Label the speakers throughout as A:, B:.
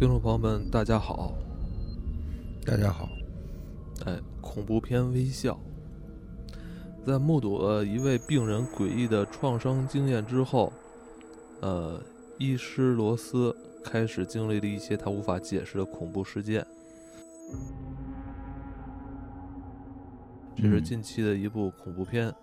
A: 听众朋友们，大家好！
B: 大家好，
A: 哎，恐怖片《微笑》在目睹了一位病人诡异的创伤经验之后，呃，医师罗斯开始经历了一些他无法解释的恐怖事件。这是
B: 嗯
A: 近期的一部恐怖片，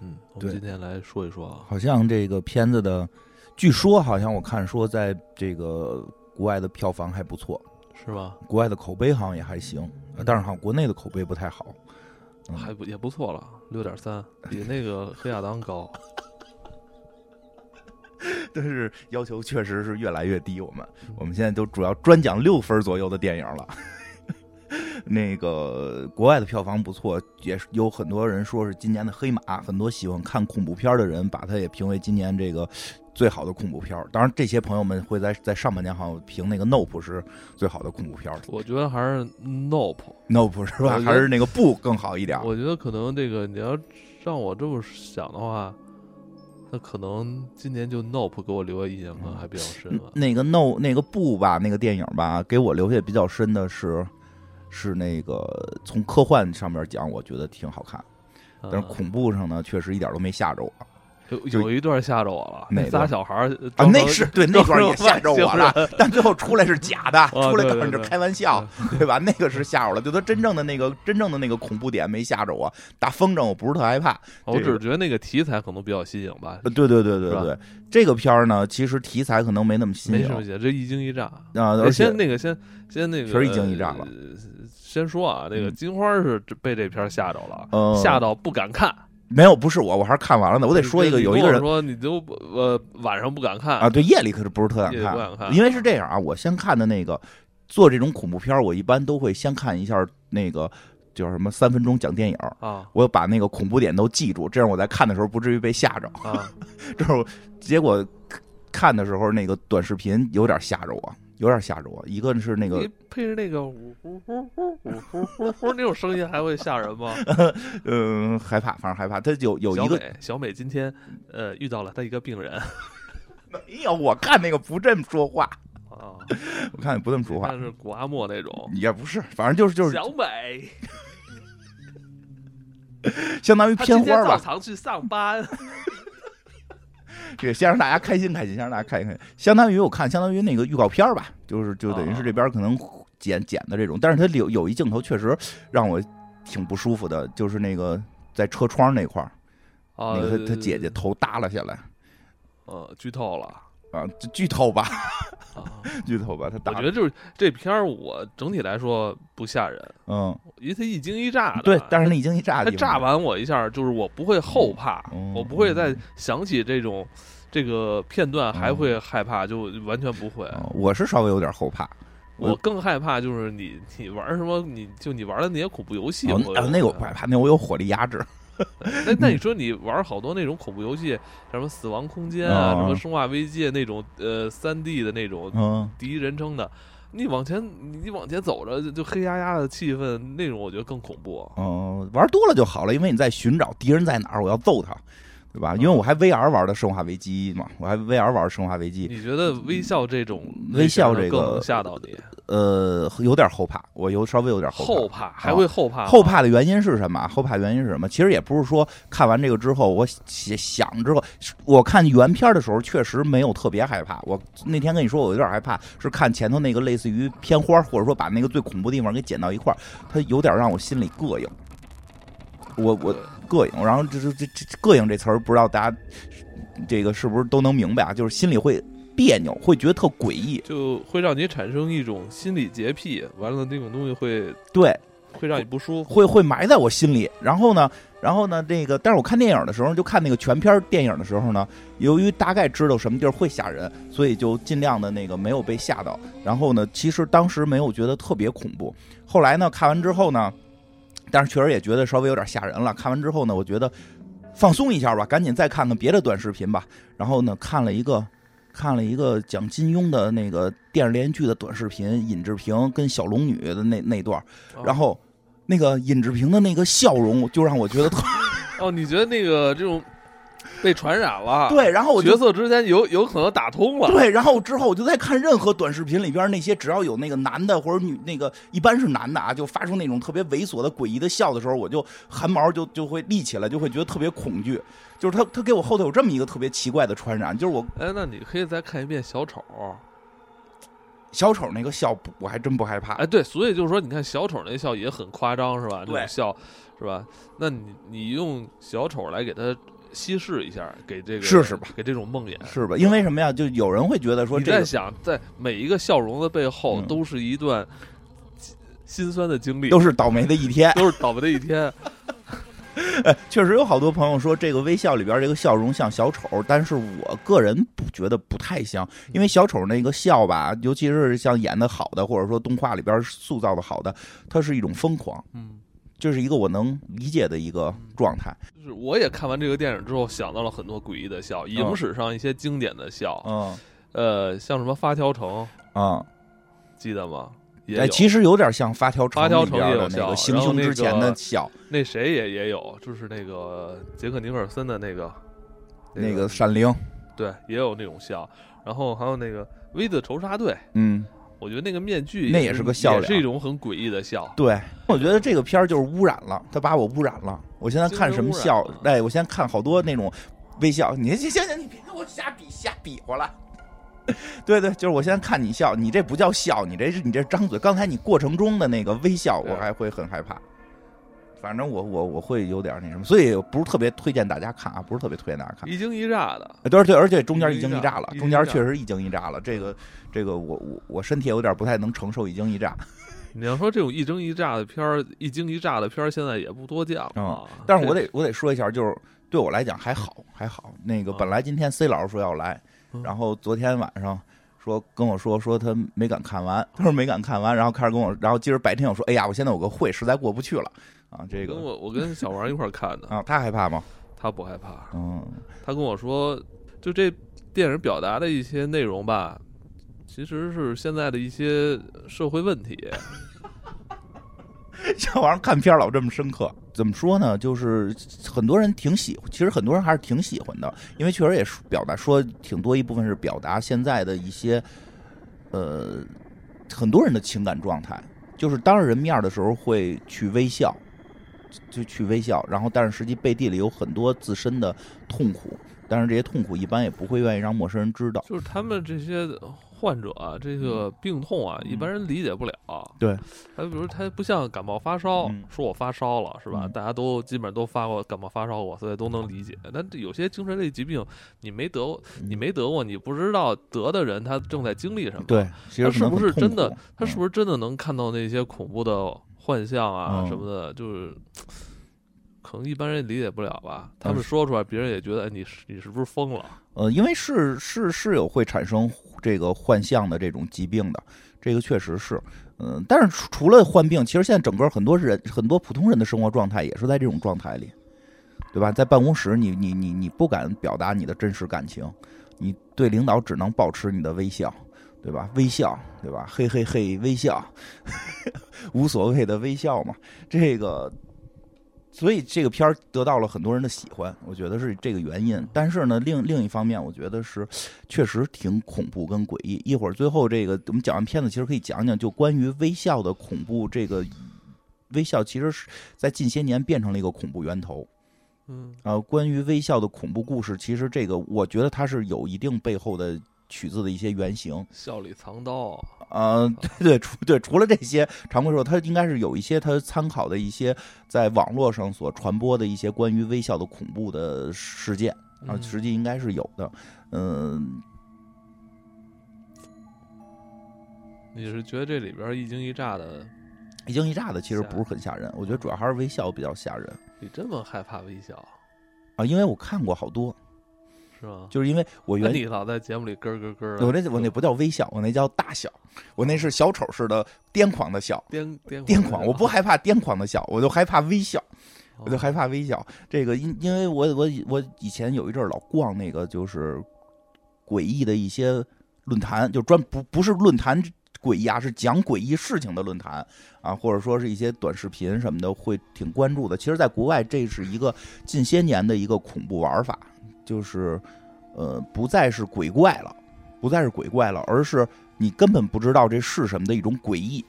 A: 嗯，我们今天来说一说啊。
B: 好像这个片子的，据说好像我看说在这个国外的票房还不错，
A: 是吧？
B: 国外的口碑好像也还行，呃但是好像国内的口碑不太好。嗯
A: 还不也不错了，六点三，比那个黑亚当高。
B: 但是要求确实是越来越低。我们我们现在都主要专讲六分左右的电影了。那个国外的票房不错，也是有很多人说是今年的黑马，很多喜欢看恐怖片的人把它也评为今年这个最好的恐怖片。当然，这些朋友们会在在上半年好像评那个《Nope》是最好的恐怖片
A: 我觉得还是 Nope。
B: ，Nope 是吧？还是那个不更好一点？
A: 我觉得可能这个你要让我这么想的话，那可能今年就 Nope 给我留下印象可能还比较深了。
B: 那个 No 那个不吧，那个电影吧，给我留下比较深的是是那个从科幻上面讲，我觉得挺好看。但是
A: 嗯
B: 恐怖上呢，确实一点都没吓着我
A: 有有一段吓着我了，那仨小孩儿
B: 啊！那是对那段也吓着我了但最后出来是假的，出来
A: 对
B: 告诉你这
A: 对对
B: 开玩笑，对吧？那个是吓着我了，就他真正的那个真正的那个恐怖点没吓着我。打风筝我不是特害怕，
A: 我只是觉得那个题材可能比较新颖吧，
B: 呃对对对对对，这个片儿呢，其实题材可能没那么新颖
A: 没什么写，这一惊一乍。
B: 啊，
A: 先那个先先那个
B: 确实一惊一乍了
A: 呃先说啊，那个
B: 嗯
A: 金花是被这片吓着了，
B: 呃
A: 吓到不敢看。
B: 没有不是我，我还是看完了呢。我得说一个，有一个人
A: 说你都不呃晚上不敢看
B: 啊，对夜里可是不是特想
A: 看不敢看
B: 因为是这样啊，我先看的那个做这种恐怖片，我一般都会先看一下那个叫什么三分钟讲电影，
A: 啊
B: 我把那个恐怖点都记住，这样我在看的时候不至于被吓着。
A: 啊！
B: 这是我结果看的时候那个短视频有点吓着我，有点吓着我。一个是那个
A: 你配着那个呜呜呜呜呜呼呼呼那种声音，还会吓人吗？
B: 嗯、害怕，反正害怕。他有有一个
A: 小美，小美今天呃遇到了他一个病人
B: 没有，我看那个不这么说话，
A: 啊，
B: 我看你不这么说话
A: 但，是古阿莫那种。
B: 也不是，反正就是就是
A: 小美，
B: 相当于片花吧。
A: 常去上班。
B: 对，先让大家开心开心，先让大家开心开心。相当于我看，相当于那个预告片儿吧，就是就等于是这边可能剪剪的这种，但是它有有一镜头确实让我挺不舒服的，就是那个在车窗那块儿，
A: 啊，
B: 那个他他姐姐头耷拉下来。
A: 呃剧透了
B: 啊，剧透吧，
A: 啊！
B: 剧透吧，他耷拉
A: 我觉得就是这片儿，我整体来说不吓人，
B: 嗯，
A: 因为他一惊一乍的。
B: 对，但是那一惊一乍
A: 它
B: 的地方
A: 炸完我一下，就是我不会后怕，
B: 嗯
A: 我不会再想起这种这个片段还会害怕，就完全不会。
B: 嗯我是稍微有点后怕。
A: 我更害怕就是你你玩什么，你就你玩的那些恐怖游戏，
B: 哦
A: 我
B: 那那个我不害怕，那我有火力压制。
A: 那那你说你玩好多那种恐怖游戏，什么《死亡空间》啊，
B: 哦
A: 什么《生化危机》那种呃三 D 的那种
B: 嗯，
A: 第一人称的，你往前你你往前走着就就黑压压的气氛，那种我觉得更恐怖。
B: 嗯，玩多了就好了，因为你在寻找敌人在哪儿，我要揍他，对吧？因为我还 VR 玩的《生化危机》嘛，我还 VR 玩《生化危机》，
A: 你觉得微笑这种
B: 微笑这个
A: 吓到你？
B: 呃，有点后怕，我有稍微有点后
A: 后怕还会后怕吗？
B: 后怕的原因是什么？后怕原因是什么？其实也不是说看完这个之后，我想想之后，我看原片的时候确实没有特别害怕。我那天跟你说我有点害怕，是看前头那个类似于片花，或者说把那个最恐怖的地方给剪到一块儿，它有点让我心里膈应。我我膈应，然后这这这这膈应这词儿，不知道大家这个是不是都能明白啊？就是心里会别扭，会觉得特诡异。
A: 就会让你产生一种心理洁癖，完了那种东西会
B: 对，
A: 会让你不舒服。
B: 会会埋在我心里。然后呢，然后呢，这个，但是我看电影的时候，就看那个全片电影的时候呢，由于大概知道什么地儿会吓人，所以就尽量的那个没有被吓到。然后呢，其实当时没有觉得特别恐怖。后来呢，看完之后呢，但是确实也觉得稍微有点吓人了。看完之后呢，我觉得放松一下吧，赶紧再看看别的短视频吧。然后呢，看了一个。看了一个讲金庸的那个电视连续剧的短视频，尹志平跟小龙女的那那段，
A: 啊
B: 然后那个尹志平的那个笑容，就让我觉得特
A: 哦，你觉得那个这种 被传染了。，
B: 对，然后我
A: 角色之间有有可能打通了。
B: 对，然后之后我就在看任何短视频里边那些只要有那个男的或者女那个一般是男的啊，就发出那种特别猥琐的诡异的笑的时候，我就汗毛就就会立起来，就会觉得特别恐惧。就是他他给我后头有这么一个特别奇怪的传染，就是我
A: 哎，那你可以再看一遍小丑。
B: 小丑那个笑不，我还真不害怕。
A: 哎，对，所以就是说，你看小丑那笑也很夸张，是吧？这
B: 对
A: 种笑，是吧？那你你用小丑来给他稀释一下，给这个
B: 试试吧，
A: 给这种梦魇。
B: 是吧？因为什么呀？就有人会觉得说这个
A: 你在想，在每一个笑容的背后，
B: 嗯
A: 都是一段心酸的经历，
B: 都是倒霉的一天。
A: 都是倒霉的一天。
B: 哎，确实有好多朋友说这个微笑里边这个笑容像小丑，但是我个人不觉得不太像，因为小丑那个笑吧，尤其是像演的好的，或者说动画里边塑造的好的，它是一种疯狂，
A: 嗯，
B: 这是一个我能理解的一个状态。
A: 就是我也看完这个电影之后，想到了很多诡异的笑，影史上一些经典的笑，
B: 嗯。
A: 呃，像什么发条城，
B: 嗯，
A: 记得吗？也
B: 哎，
A: 有
B: 其实有点像发条城
A: 发条
B: 里边的
A: 城也有
B: 那个行
A: 然后那
B: 刑之前的笑，
A: 那谁也也有，就是那个杰克尼克尔森的那个
B: 那个闪灵，
A: 对，也有那种笑。然后还有那个《V 的仇杀队》，
B: 嗯，
A: 我觉得那个面具也
B: 那也是个笑
A: 也
B: 脸
A: 是一种很诡异的笑。
B: 对，我觉得这个片儿就是污染了，他把我污染了。我现在看什么笑哎，我现在看好多那种微笑，你行行行，你别跟我瞎比瞎比划了。对对，就是我现在看你笑，你这不叫笑，你这是你这张嘴。刚才你过程中的那个微笑，我还会很害怕。反正我我我会有点那什么，所以不是特别推荐大家看啊，不是特别推荐大家看。
A: 一惊一乍的，
B: 对对，而且中间一惊
A: 一乍
B: 了，中间确实一惊一乍了。这个这个我我我身体有点不太能承受一惊一乍。
A: 你要说这种一惊一乍的片儿，一惊一乍的片儿，现在也不多见了啊。
B: 嗯但是我得我得说一下，就是对我来讲还好还好。那个
A: 嗯
B: 本来今天 C 老师说要来，
A: 嗯
B: 然后昨天晚上说跟我说说他没敢看完，他说没敢看完，然后开始跟我，然后今儿白天我说，哎呀，我现在有个会，实在过不去了啊，这个
A: 跟我我跟小王一块儿看的，
B: 啊，他害怕吗？
A: 他不害怕，
B: 嗯，
A: 他跟我说，就这电影表达的一些内容吧，其实是现在的一些社会问题。
B: 小王看片儿老这么深刻，怎么说呢？就是很多人挺喜，其实很多人还是挺喜欢的，因为确实也是表达说挺多一部分是表达现在的一些，呃，很多人的情感状态，就是当着人面的时候会去微笑，就去微笑，然后但是实际背地里有很多自身的痛苦，但是这些痛苦一般也不会愿意让陌生人知道。
A: 就是他们这些患者啊，这个病痛啊，
B: 嗯
A: 一般人理解不了。
B: 对，
A: 他比如他不像感冒发烧，
B: 嗯
A: 说我发烧了是吧？
B: 嗯
A: 大家都基本上都发过感冒发烧过，所以都能理解。但有些精神类疾病，你没得过，你没得过，你不知道得的人他正在经历什么。
B: 对，其实
A: 他是不是真的？他
B: 他
A: 是不是真的能看到那些恐怖的幻象啊
B: 嗯
A: 什么的？就是。可能一般人理解不了吧？他们说出来，别人也觉得，哎，你是你是不是疯了？
B: 呃，因为是是是有会产生这个幻象的这种疾病的，这个确实是，嗯、但是除除了患病，其实现在整个很多人很多普通人的生活状态也是在这种状态里，对吧？在办公室你，你你你不敢表达你的真实感情，你对领导只能保持你的微笑，对吧？微笑，对吧？嘿嘿嘿，微笑，无所谓的微笑嘛，这个。所以这个片儿得到了很多人的喜欢，我觉得是这个原因。但是呢，另另一方面，我觉得是确实挺恐怖跟诡异。一会儿最后这个我们讲完片子，其实可以讲讲就关于微笑的恐怖。这个微笑其实是在近些年变成了一个恐怖源头。
A: 嗯，
B: 呃，关于微笑的恐怖故事，其实这个我觉得它是有一定背后的取自的一些原型。
A: 笑里藏刀。
B: 呃，对对，除对除了这些常规说，他应该是有一些他参考的一些在网络上所传播的一些关于微笑的恐怖的事件啊，
A: 嗯
B: 实际应该是有的。嗯，
A: 你是觉得这里边一惊一乍的，
B: 一惊一乍的其实不是很吓人，我觉得主要还是微笑比较吓人
A: 你这么害怕微笑
B: 啊，因为我看过好多，
A: 是吗？
B: 就是因为我原
A: 那你老在节目里咯咯咯，
B: 我那我那不叫微笑，我那叫大笑，我那是小丑似的癫狂的笑。
A: 癫癫
B: 癫狂，我不害怕癫狂的笑，我就害怕微笑。
A: 哦
B: 我就害怕微笑。这个因因为我我我以前有一阵儿老逛那个就是诡异的一些论坛，就专不不是论坛诡异啊，是讲诡异事情的论坛啊，或者说是一些短视频什么的，会挺关注的。其实，在国外这是一个近些年的一个恐怖玩法。就是呃不再是鬼怪了，不再是鬼怪了，而是你根本不知道这是什么的一种诡异。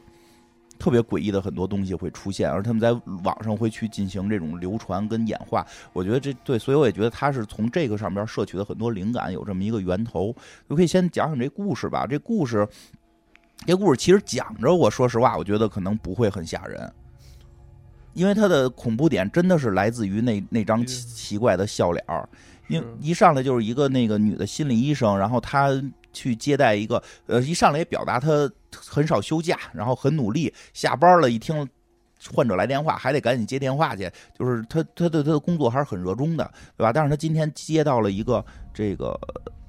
B: 特别诡异的很多东西会出现，而他们在网上会去进行这种流传跟演化。我觉得这对，所以我也觉得他是从这个上边摄取的很多灵感，有这么一个源头。就可以先讲讲这故事吧。这故事，这故事其实讲着，我说实话，我觉得可能不会很吓人，因为它的恐怖点真的是来自于那那张奇奇怪的笑脸儿。因一上来就是一个那个女的心理医生，然后她去接待一个，呃，一上来也表达她很少休假，然后很努力。下班了，一听患者来电话，还得赶紧接电话去。就是她，她对她的工作还是很热衷的，对吧？但是她今天接到了一个这个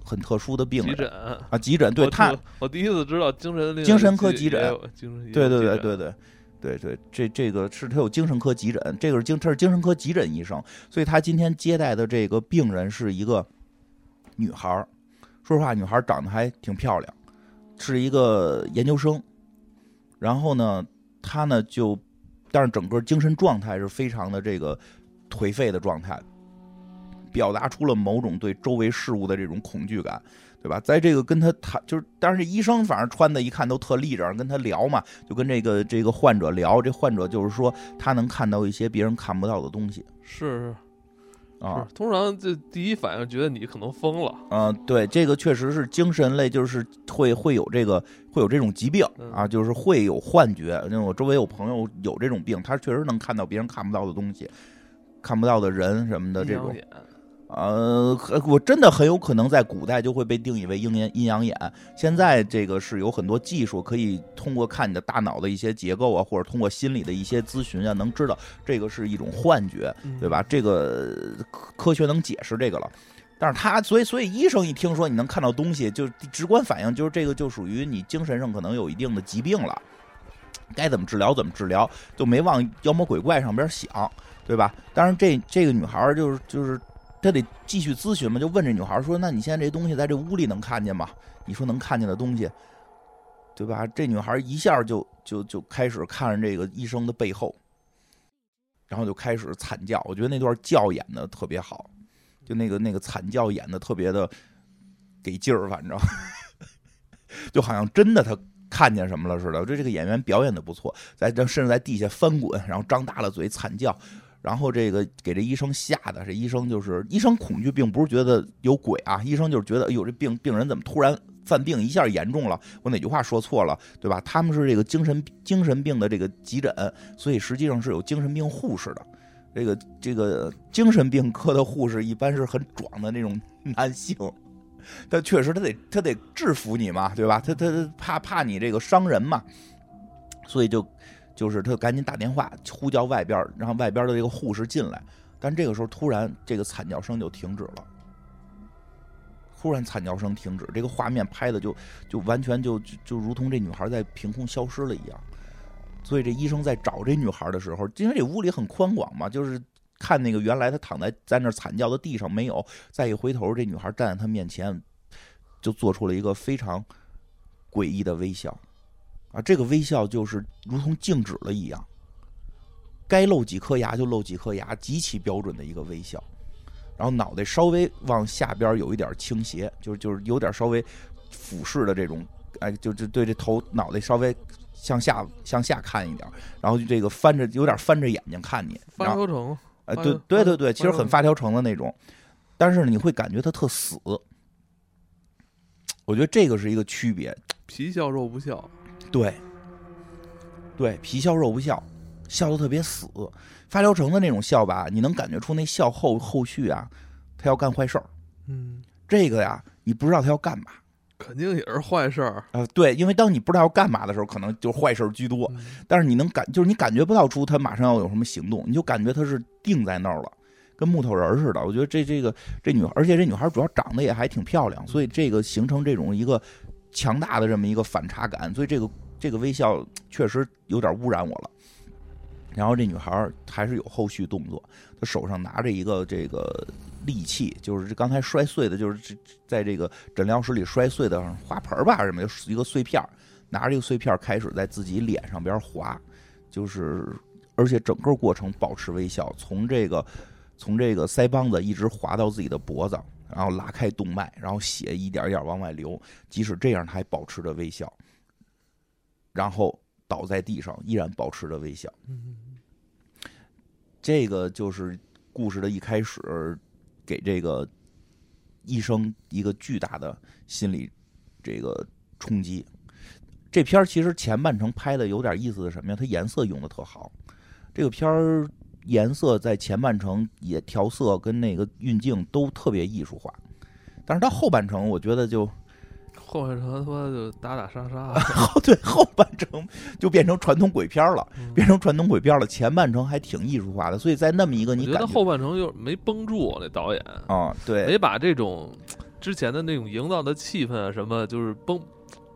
B: 很特殊的病人，
A: 急诊
B: 啊，急诊。对她，
A: 我第一次知道精神
B: 精神科
A: 急
B: 诊，对对对对对。对对，这这个是他有精神科急诊，这个是精他是精神科急诊医生，所以他今天接待的这个病人是一个女孩儿。说实话，女孩长得还挺漂亮，是一个研究生。然后呢，她呢就，但是整个精神状态是非常的这个颓废的状态，表达出了某种对周围事物的这种恐惧感。对吧？在这个跟他谈，就是，但是这医生反正穿的一看都特立正，跟他聊嘛，就跟这个这个患者聊。这患者就是说，他能看到一些别人看不到的东西。
A: 是
B: 是啊，
A: 通常这第一反应觉得你可能疯了。
B: 嗯，对，这个确实是精神类，就是会会有这个会有这种疾病啊，就是会有幻觉。因为我周围有朋友有这种病，他确实能看到别人看不到的东西，看不到的人什么的这种。呃，我真的很有可能在古代就会被定义为阴阳阴阳眼。现在这个是有很多技术可以通过看你的大脑的一些结构啊，或者通过心理的一些咨询啊，能知道这个是一种幻觉，对吧？这个科学能解释这个了。但是他，所以所以医生一听说你能看到东西，就直观反应就是这个就属于你精神上可能有一定的疾病了，该怎么治疗怎么治疗，就没往妖魔鬼怪上边想，对吧？当然这这个女孩就是就是。他得继续咨询嘛，就问这女孩说：“那你现在这东西在这屋里能看见吗？你说能看见的东西，对吧？”这女孩一下就就就开始看着这个医生的背后，然后就开始惨叫。我觉得那段叫演的特别好，就那个那个惨叫演的特别的给劲儿，反正 就好像真的他看见什么了似的。我觉得这个演员表演的不错，在这甚至在地下翻滚，然后张大了嘴惨叫。然后这个给这医生吓的，这医生就是医生恐惧，并不是觉得有鬼啊，医生就是觉得，哎呦，这病病人怎么突然犯病，一下严重了？我哪句话说错了，对吧？他们是这个精神精神病的这个急诊，所以实际上是有精神病护士的。这个这个精神病科的护士一般是很壮的那种男性，他确实他得他得制服你嘛，对吧？他他怕怕你这个伤人嘛，所以就。就是他赶紧打电话呼叫外边，让外边的这个护士进来。但这个时候突然这个惨叫声就停止了，突然惨叫声停止，这个画面拍的就就完全就就如同这女孩在凭空消失了一样。所以这医生在找这女孩的时候，因为这屋里很宽广嘛，就是看那个原来她躺在在那惨叫的地上没有，再一回头，这女孩站在他面前，就做出了一个非常诡异的微笑。啊，这个微笑就是如同静止了一样，该露几颗牙就露几颗牙，极其标准的一个微笑。然后脑袋稍微往下边有一点倾斜，就是就是有点稍微俯视的这种，哎，就就对这头脑袋稍微向下向下看一点，然后就这个翻着有点翻着眼睛看你。
A: 发条城。
B: 哎，对对对对，其实很发条城的那种，但是你会感觉他特死。我觉得这个是一个区别，
A: 皮笑肉不笑。
B: 对，对，皮笑肉不笑，笑的特别死。发条城的那种笑吧，你能感觉出那笑后后续啊，他要干坏事儿。
A: 嗯，
B: 这个呀，你不知道他要干嘛，
A: 肯定也是坏事儿
B: 啊。对，因为当你不知道要干嘛的时候，可能就坏事儿居多。但是你能感，就是你感觉不到出他马上要有什么行动，你就感觉他是定在那儿了，跟木头人似的。我觉得这这个这女，而且这女孩主要长得也还挺漂亮，所以这个形成这种一个。强大的这么一个反差感，所以这个这个微笑确实有点污染我了。然后这女孩还是有后续动作，她手上拿着一个这个利器，就是刚才摔碎的，就是在这个诊疗室里摔碎的花盆吧，什么一个碎片，拿着这个碎片开始在自己脸上边划，就是而且整个过程保持微笑，从这个从这个腮帮子一直划到自己的脖子。然后拉开动脉，然后血一点一点往外流，即使这样，他还保持着微笑，然后倒在地上，依然保持着微笑。这个就是故事的一开始，给这个医生一个巨大的心理这个冲击。这片儿其实前半程拍的有点意思的什么呀？它颜色用的特好，这个片儿颜色在前半程也调色跟那个运镜都特别艺术化，但是到后半程我觉得就
A: 后半程他妈就打打杀杀，
B: 后对后半程就变成传统鬼片了，
A: 嗯
B: 变成传统鬼片了。前半程还挺艺术化的，所以在那么一个你感
A: 得后半程就没绷住那导演，
B: 啊，对
A: 没把这种之前的那种营造的气氛啊什么，就是绷，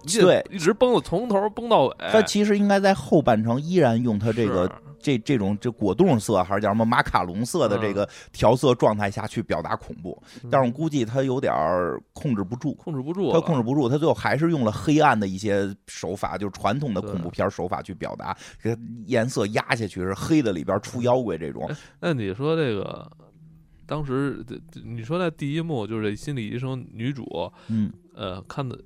A: 一
B: 对
A: 一直绷到从头绷到尾。
B: 他其实应该在后半程依然用他这个
A: 是
B: 这这种这果冻色还是叫什么马卡龙色的这个调色状态下去表达恐怖，但是我估计他有点儿控制不住。
A: 控制不住了，
B: 他控制不住，他最后还是用了黑暗的一些手法，就是传统的恐怖片手法去表达，给它颜色压下去是黑的，里边出妖怪这种。
A: 那你说这个，当时你说那第一幕就是心理医生女主，
B: 嗯，
A: 呃，看的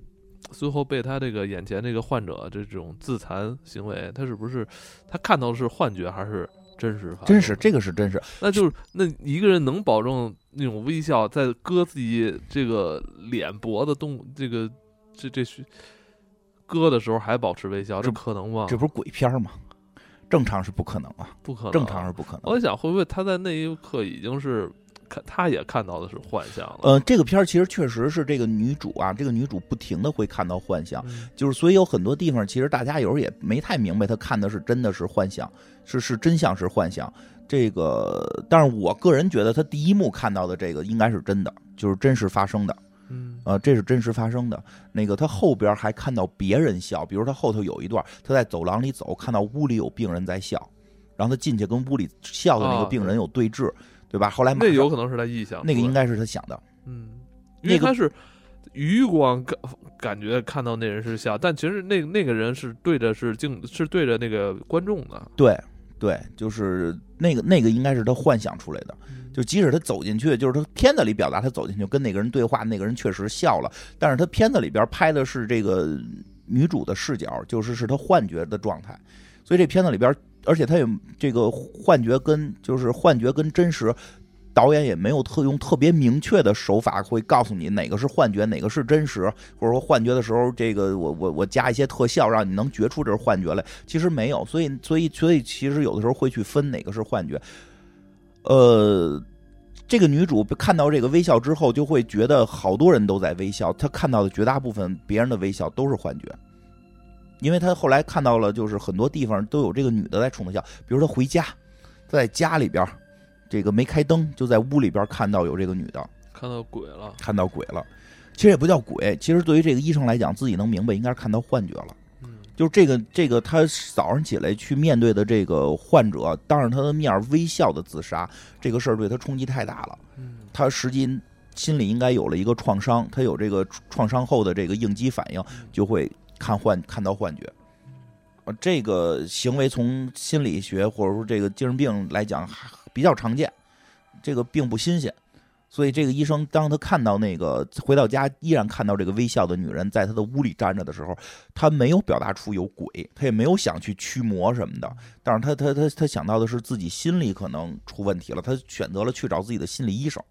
A: 最后被他这个眼前这个患者这种自残行为，他是不是他看到的是幻觉还是真实？
B: 真实这个是真实，
A: 那就是那一个人能保证那种微笑，在割自己这个脸脖子动这个这这是割的时候还保持微笑，这
B: 这
A: 可能吗？
B: 这不是鬼片吗？正常是不可能啊，
A: 不可能，
B: 正常是不可能。
A: 我想，会不会他在那一刻已经是看，他也看到的是幻象了？
B: 呃，这个片儿其实确实是这个女主啊，这个女主不停的会看到幻象，
A: 嗯
B: 就是所以有很多地方其实大家有时候也没太明白，她看的是真的是幻象，是是真相是幻象。这个，但是我个人觉得她第一幕看到的这个应该是真的，就是真实发生的。
A: 嗯
B: 呃，这是真实发生的。那个他后边还看到别人笑，比如他后头有一段，他在走廊里走，看到屋里有病人在笑，然后他进去跟屋里笑的那个
A: 啊
B: 病人有对峙，对吧？后来
A: 那有可能是他臆想
B: 那个应该是他想的，
A: 嗯，因为
B: 那
A: 他是余光感感觉看到那人是笑，但其实那那个人是对着是镜是对着那个观众的，
B: 对对，就是那个那个应该是他幻想出来的。就即使他走进去，就是他片子里表达他走进去跟那个人对话，那个人确实笑了，但是他片子里边拍的是这个女主的视角，就是是他幻觉的状态，所以这片子里边，而且他也这个幻觉跟就是幻觉跟真实。导演也没有特用特别明确的手法会告诉你哪个是幻觉，哪个是真实，或者说幻觉的时候，这个我我我加一些特效，让你能觉出这是幻觉来。其实没有，所以所以所以其实有的时候会去分哪个是幻觉。呃，这个女主看到这个微笑之后，就会觉得好多人都在微笑，她看到的绝大部分别人的微笑都是幻觉，因为他后来看到了，就是很多地方都有这个女的在冲他笑，比如他回家，在家里边，这个没开灯，就在屋里边看到有这个女的，
A: 看到鬼了，
B: 看到鬼了。其实也不叫鬼，其实对于这个医生来讲，自己能明白，应该是看到幻觉了。
A: 嗯
B: 就是这个这个，他早上起来去面对的这个患者，当着他的面微笑的自杀，这个事儿对他冲击太大了。
A: 嗯
B: 他实际心里应该有了一个创伤，他有这个创伤后的这个应激反应，就会看幻看到幻觉。呃，这个行为从心理学或者说这个精神病来讲还比较常见，这个并不新鲜。所以这个医生当他看到那个回到家依然看到这个微笑的女人在他的屋里站着的时候，他没有表达出有鬼，他也没有想去驱魔什么的，但是他他他他想到的是自己心里可能出问题了，他选择了去找自己的心理医生，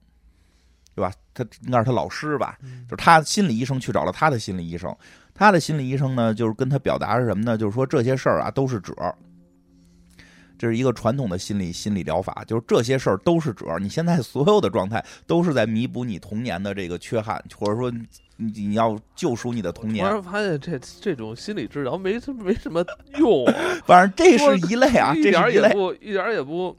B: 对吧？他应该是他老师吧，
A: 嗯
B: 就是他心理医生去找了他的心理医生，他的心理医生呢，就是跟他表达是什么呢？就是说这些事儿啊都是褶儿，这是一个传统的心理心理疗法，就是这些事儿都是褶儿，你现在所有的状态都是在弥补你童年的这个缺憾，或者说你你要救赎你的童
A: 突
B: 年。
A: 然发现这这种心理治疗没什没什么用啊，
B: 反正这是一类啊，
A: 一点儿也
B: 这是一类。
A: 不一点儿也不。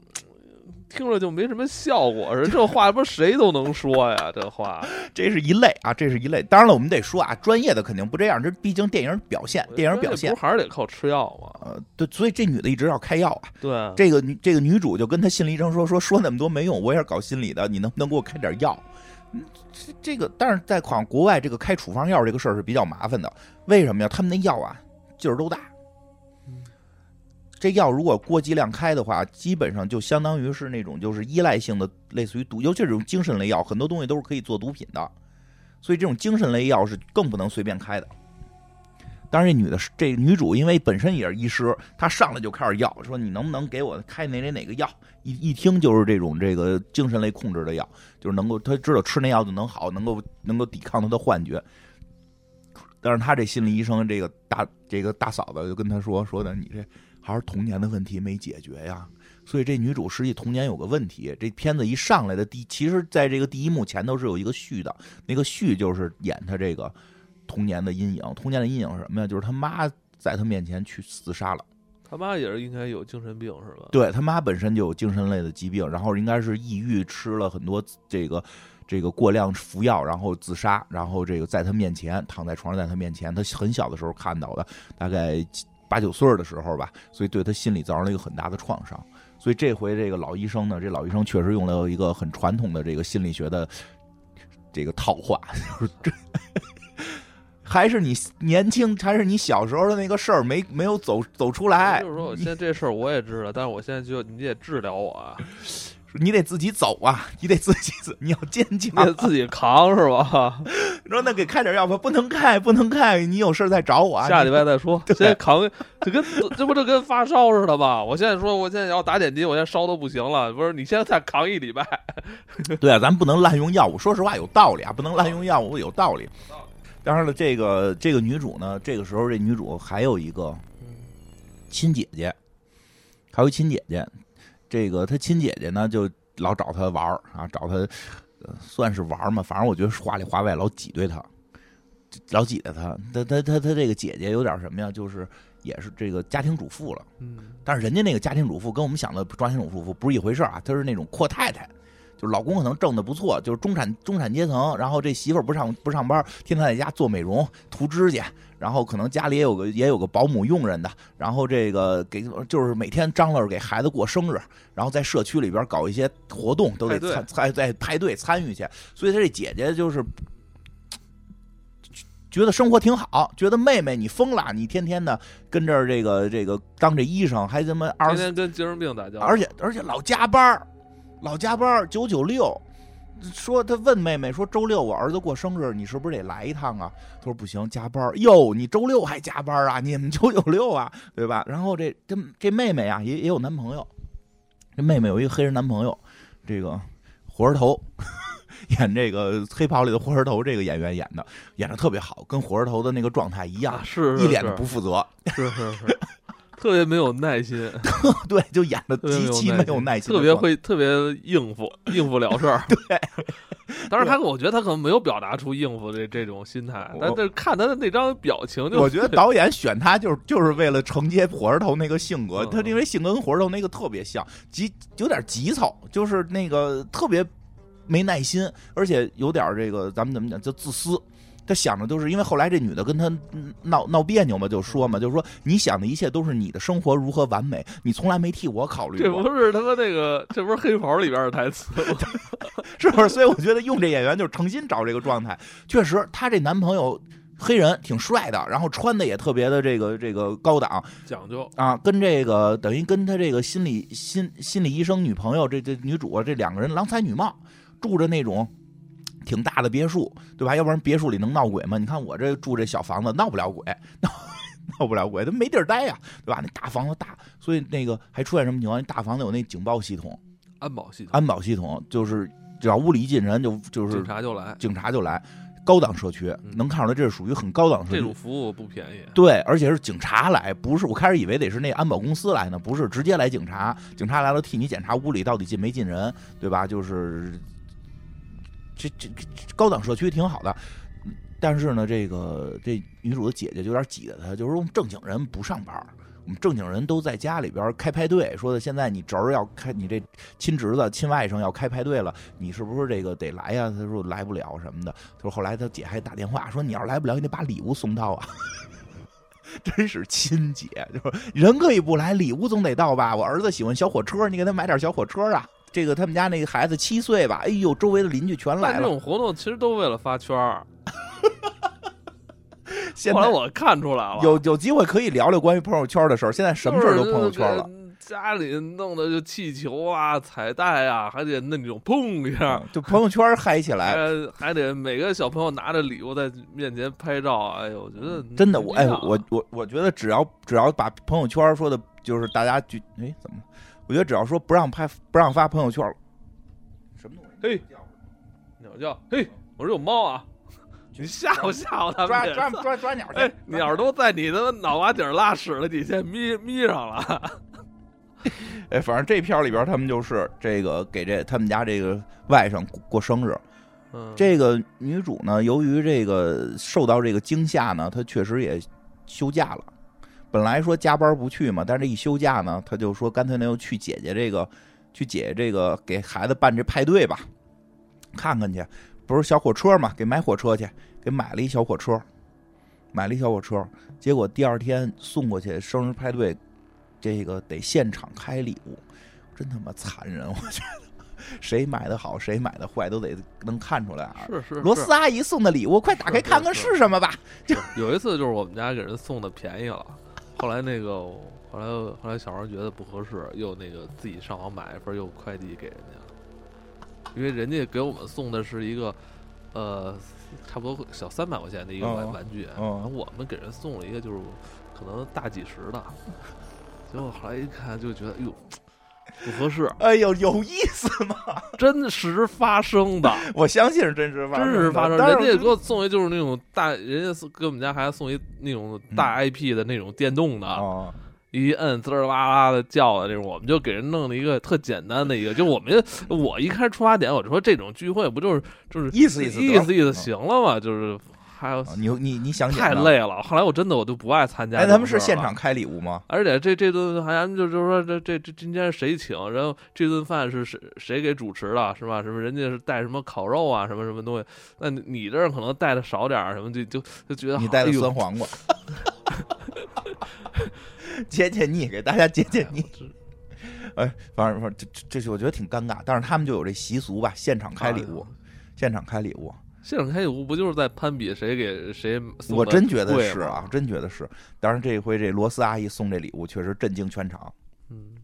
A: 听着就没什么效果似的，这话不是谁都能说呀？这话，
B: 这是一类啊，这是一类。当然了，我们得说啊，专业的肯定不这样，这毕竟电影表现，电影表现
A: 不。还是得靠吃药吗？
B: 呃，对，所以这女的一直要开药啊。
A: 对，
B: 这个女这个女主就跟她心理医生说说说那么多没用，我也是搞心理的，你能不能给我开点药？嗯，这这个，但是在好像国外这个开处方药这个事儿是比较麻烦的，为什么呀？他们那药啊劲儿都大
A: 嗯，
B: 这药如果过剂量开的话，基本上就相当于是那种就是依赖性的，类似于毒，尤其这种精神类药，很多东西都是可以做毒品的，所以这种精神类药是更不能随便开的。当然，这女的是这女主，因为本身也是医师，她上来就开始要说你能不能给我开哪哪哪个药？一一听就是这种这个精神类控制的药，就是能够她知道吃那药就能好，能够能够抵抗她的幻觉。但是她这心理医生这个大这个大嫂子就跟她说说的，你这还是童年的问题没解决呀。所以这女主实际童年有个问题。这片子一上来的第，其实在这个第一幕前头是有一个序的，那个序就是演她这个。童年的阴影，童年的阴影是什么呀？就是他妈在她面前去自杀了。
A: 他妈也是应该有精神病是吧？
B: 对他妈本身就有精神类的疾病，然后应该是抑郁，吃了很多这个这个过量服药，然后自杀，然后这个在他面前躺在床上，在他面前，他很小的时候看到的，大概八九岁的时候吧，所以对他心理造成了一个很大的创伤。所以这回这个老医生呢，这老医生确实用了一个很传统的这个心理学的这个套话，就是这。还是你年轻，还是你小时候的那个事儿没没有走走出来？
A: 就是说，我现在这事儿我也知道，但是我现在就你得治疗我，啊，
B: 你得自己走啊，你得自己走，你要坚强，
A: 你得自己扛是吧？
B: 你说那给开点药吧，不能开，不能开，你有事再找我，啊
A: 下礼拜再说。现在扛，这跟这不就跟发烧似的吗？我现在说，我现在要打点滴，我现在烧都不行了。不是，你现在再扛一礼拜。
B: 对啊，咱不能滥用药物，说实话有道理啊，不能滥用药物有道理。当然了，这个这个女主呢，这个时候这女主还有一个亲姐姐，还有亲姐姐。这个他亲姐姐呢，就老找他玩啊，找她算是玩嘛。反正我觉得话里话外老挤兑他，老挤兑他。他他他他这个姐姐有点什么呀？就是也是这个家庭主妇了。
A: 嗯。
B: 但是人家那个家庭主妇跟我们想的家庭主妇不是一回事啊，她是那种阔太太。就是老公可能挣的不错，就是中产中产阶层，然后这媳妇儿不上不上班，天天在家做美容、涂指甲，然后可能家里也有个也有个保姆佣人的，然后这个给就是每天张罗着给孩子过生日，然后在社区里边搞一些活动，都得参参在派对参与去，所以他这姐姐就是觉得生活挺好，觉得妹妹你疯了，你天天的跟这儿这个这个当这医生，还他妈二
A: 天天跟精神病打交道，
B: 而且而且老加班老加班九九六，说他问妹妹说周六我儿子过生日，你是不是得来一趟啊？他说不行，加班哟，你周六还加班啊？你们九九六啊，对吧？然后这这这妹妹啊也也有男朋友，这妹妹有一个黑人男朋友，这个火车头 演这个黑袍里的火车头这个演员演的演的特别好，跟火车头的那个状态一样，
A: 是
B: 一脸的不负责，
A: 是是是。特别没有耐心，
B: 对，就演的极其没有耐心，
A: 特别会特别应付，应付了事儿。
B: 对，
A: 当然他，我觉得他可能没有表达出应付这这种心态，但是看他的那张表情就，
B: 我觉得导演选他就是就是为了承接火车头那个性格，他因为性格跟火车头那个特别像，急有点急躁，就是那个特别没耐心，而且有点这个咱们怎么讲，就自私。他想的都是，因为后来这女的跟他闹闹别扭嘛，就说嘛，就是说你想的一切都是你的生活如何完美，你从来没替我考虑
A: 过。这不是他妈那个，这不是黑袍里边的台词吗？
B: 是不是？所以我觉得用这演员就是诚心找这个状态。确实，她这男朋友黑人挺帅的，然后穿的也特别的这个这个高档
A: 讲究
B: 啊，跟这个等于跟他这个心理心心理医生女朋友这这女主啊这两个人郎才女貌，住着那种。挺大的别墅，对吧？要不然别墅里能闹鬼吗？你看我这住这小房子，闹不了鬼，闹闹不了鬼，他没地儿待呀，对吧？那大房子大，所以那个还出现什么情况？大房子有那警报系统，
A: 安保系统，
B: 安保系统就是只要屋里一进人，就就是
A: 警察就来，
B: 警察就来。高档社区能看出来，这是属于很高档社区。
A: 这种服务不便宜。
B: 对，而且是警察来，不是我开始以为得是那安保公司来呢，不是直接来警察，警察来了替你检查屋里到底进没进人，对吧？就是。这这这高档社区挺好的，但是呢，这个这女主的姐姐就有点挤得她，就是说正经人不上班，我们正经人都在家里边开派对。说的现在你侄儿要开，你这亲侄子、亲外甥要开派对了，你是不是这个得来呀？他说来不了什么的。他说后来他姐还打电话说，你要是来不了，你得把礼物送到啊。真是亲姐，就是人可以不来，礼物总得到吧？我儿子喜欢小火车，你给他买点小火车啊。这个他们家那个孩子七岁吧？哎呦，周围的邻居全来了。
A: 这种活动其实都为了发圈儿，
B: 现在
A: 后来我看出来了，
B: 有有机会可以聊聊关于朋友圈的事儿。现在什么事儿都朋友圈了，
A: 家里弄的就气球啊、彩带啊，还得那种砰一下，
B: 就朋友圈嗨起来。
A: 还还得每个小朋友拿着礼物在面前拍照。哎呦，我觉得
B: 真的，我哎，我我我觉得只要只要把朋友圈说的，就是大家就哎怎么？我觉得只要说不让拍、不让发朋友圈什么东西？
A: 嘿，鸟叫！嘿，我这有猫啊！你吓唬吓唬他们！
B: 抓抓抓抓鸟！
A: 哎，鸟都在你的脑瓜顶拉屎了，你先眯眯上了。
B: 哎，反正这片里边，他们就是这个给这他们家这个外甥过生日。
A: 嗯，
B: 这个女主呢，由于这个受到这个惊吓呢，她确实也休假了。本来说加班不去嘛，但是这一休假呢，他就说干脆那就去姐姐这个，去姐姐这个给孩子办这派对吧，看看去。不是小火车嘛，给买火车去，给买了一小火车，买了一小火车。结果第二天送过去生日派对。这个得现场开礼物，真他妈残忍！我觉得谁买的好，谁买的坏，都得能看出来啊。
A: 是是，
B: 罗斯阿姨送的礼物，快打开看看是什么吧。就
A: 有一次，就是我们家给人送的便宜了，后来那个后来后来小孩觉得不合适，又那个自己上网买一份，又快递给人家，因为人家给我们送的是一个呃差不多小三百块钱的一个玩玩具，然后我们给人送了一个就是可能大几十的。结果后来一看，就觉得哟，不合适。
B: 哎呦，有意思吗？
A: 真实发生的，
B: 我相信是真实发
A: 生。真实发生，人家给我送一就是那种大，人家给我们家孩子送一那种大 IP 的那种电动的，一摁滋儿哇啦的叫的那种。我们就给人弄了一个特简单的一个，就我们我一开始出发点，我就说这种聚会不就是就是
B: 意思意思
A: 意思意思行了嘛，就是。还有
B: 你你你想
A: 太累了，后来我真的我就不爱参加。哎，
B: 他们是现场开礼物吗？
A: 而且这这顿好像就是说这这这今天谁请，然后这顿饭是谁谁给主持的，是吧？什么人家是带什么烤肉啊，什么什么东西？那你这儿可能带的少点什么就就就觉得
B: 你带的酸黄瓜，解解腻，给大家解解腻。哎，反正反正这这是我觉得挺尴尬，但是他们就有这习俗吧，现场开礼物，现场开礼物。
A: 现场开礼物不就是在攀比谁给谁？
B: 我真觉得是啊，真觉得是。当然，这一回这罗斯阿姨送这礼物确实震惊全场。
A: 嗯，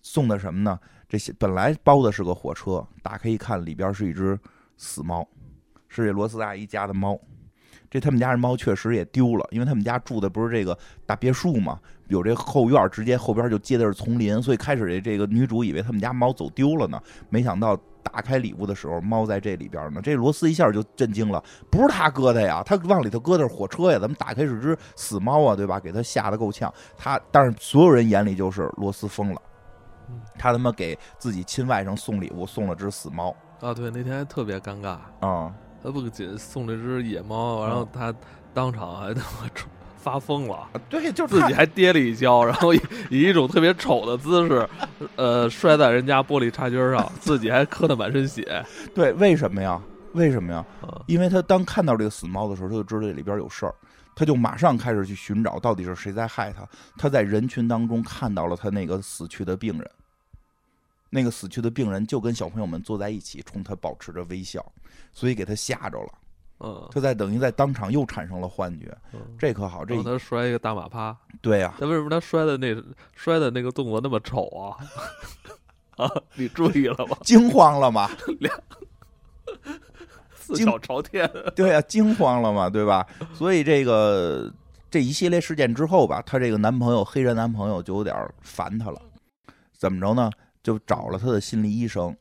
B: 送的什么呢？这些本来包的是个火车，打开一看，里边是一只死猫，是这罗斯阿姨家的猫。这他们家这猫确实也丢了，因为他们家住的不是这个大别墅嘛，有这后院，直接后边就接的是丛林，所以开始这这个女主以为他们家猫走丢了呢，没想到。打开礼物的时候，猫在这里边呢。这罗斯一下就震惊了，不是他搁的呀，他往里头搁的是火车呀，怎么打开是只死猫啊？对吧？给他吓得够呛。他，但是所有人眼里就是罗斯疯了，他他妈给自己亲外甥送礼物，送了只死猫
A: 啊！对，那天还特别尴尬
B: 啊，
A: 他不仅送了只野猫，然后他当场还他妈发疯了，
B: 对，就
A: 自己还跌了一跤，然后以 以一种特别丑的姿势，呃，摔在人家玻璃插军上，自己还磕得满身血。
B: 对，为什么呀？为什么呀？因为他当看到这个死猫的时候，他就知道这里边有事儿，他就马上开始去寻找到底是谁在害他。他在人群当中看到了他那个死去的病人，那个死去的病人就跟小朋友们坐在一起，冲他保持着微笑，所以给他吓着了。
A: 嗯，
B: 他在等于在当场又产生了幻觉，这可好，这
A: 他摔一个大马趴，
B: 对呀，
A: 那为什么他摔的那摔的那个动作那么丑啊？啊，你注意了吗？
B: 惊慌了吗？
A: 两四脚朝天，
B: 对呀，惊慌了嘛，对吧？所以这个这一系列事件之后吧，她这个男朋友黑人男朋友就有点烦她了，怎么着呢？就找了他的心理医生。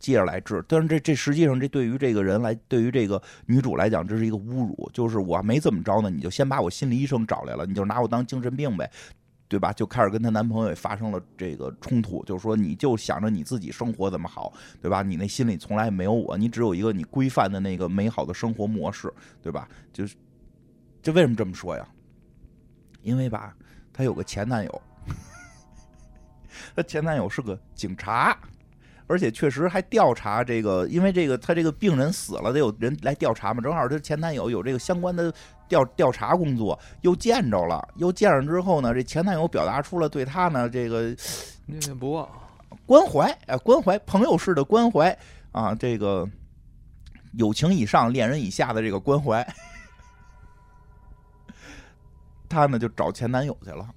B: 接着来治，但是这这实际上这对于这个人来，对于这个女主来讲，这是一个侮辱。就是我没怎么着呢，你就先把我心理医生找来了，你就拿我当精神病呗，对吧？就开始跟她男朋友也发生了这个冲突，就是说你就想着你自己生活怎么好，对吧？你那心里从来没有我，你只有一个你规范的那个美好的生活模式，对吧？就是，这为什么这么说呀？因为吧，她有个前男友，她前男友是个警察。而且确实还调查这个，因为这个他这个病人死了，得有人来调查嘛。正好他前男友有这个相关的调调查工作，又见着了，又见着之后呢，这前男友表达出了对他呢这个
A: 念念不忘
B: 关怀，啊，关怀朋友式的关怀啊，这个友情以上恋人以下的这个关怀。她呢就找前男友去了，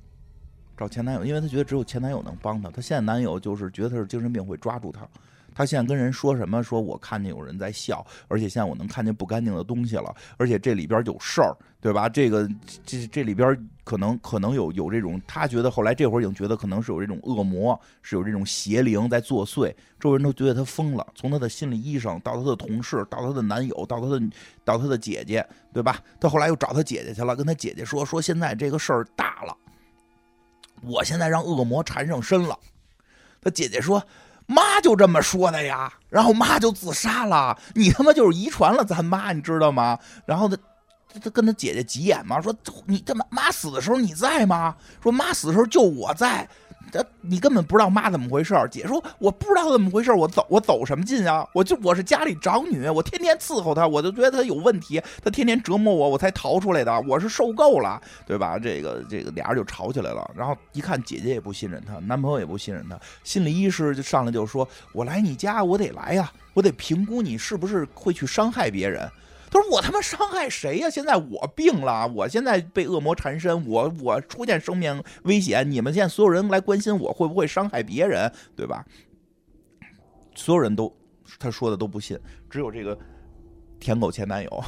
B: 找前男友，因为她觉得只有前男友能帮她。她现在男友就是觉得她是精神病，会抓住她。她现在跟人说什么？说我看见有人在笑，而且现在我能看见不干净的东西了，而且这里边有事儿，对吧？这个这这里边可能可能有有这种，她觉得后来这会儿已经觉得可能是有这种恶魔，是有这种邪灵在作祟，周围人都觉得她疯了。从她的心理医生到她的同事，到她的男友，到她的到她的姐姐，对吧？她后来又找她姐姐去了，跟她姐姐说说现在这个事儿大了，我现在让恶魔缠上身了。他姐姐说。妈就这么说的呀，然后妈就自杀了。你他妈就是遗传了咱妈，你知道吗？然后他他跟他姐姐急眼嘛，说你他妈妈死的时候你在吗？说妈死的时候就我在。你根本不知道妈怎么回事儿姐说我不知道怎么回事儿我走我走什么劲啊？我就我是家里长女，我天天伺候她，我就觉得她有问题，她天天折磨我，我才逃出来的。我是受够了，对吧？这个这个俩人就吵起来了。然后一看姐姐也不信任她，男朋友也不信任她，心理医师就上来就说：“我来你家，我得来呀，我得评估你是不是会去伤害别人。”他说：“我他妈伤害谁呀？现在我病了，我现在被恶魔缠身，我我出现生命危险，你们现在所有人来关心我会不会伤害别人，对吧？所有人都他说的都不信，只有这个舔狗前男友。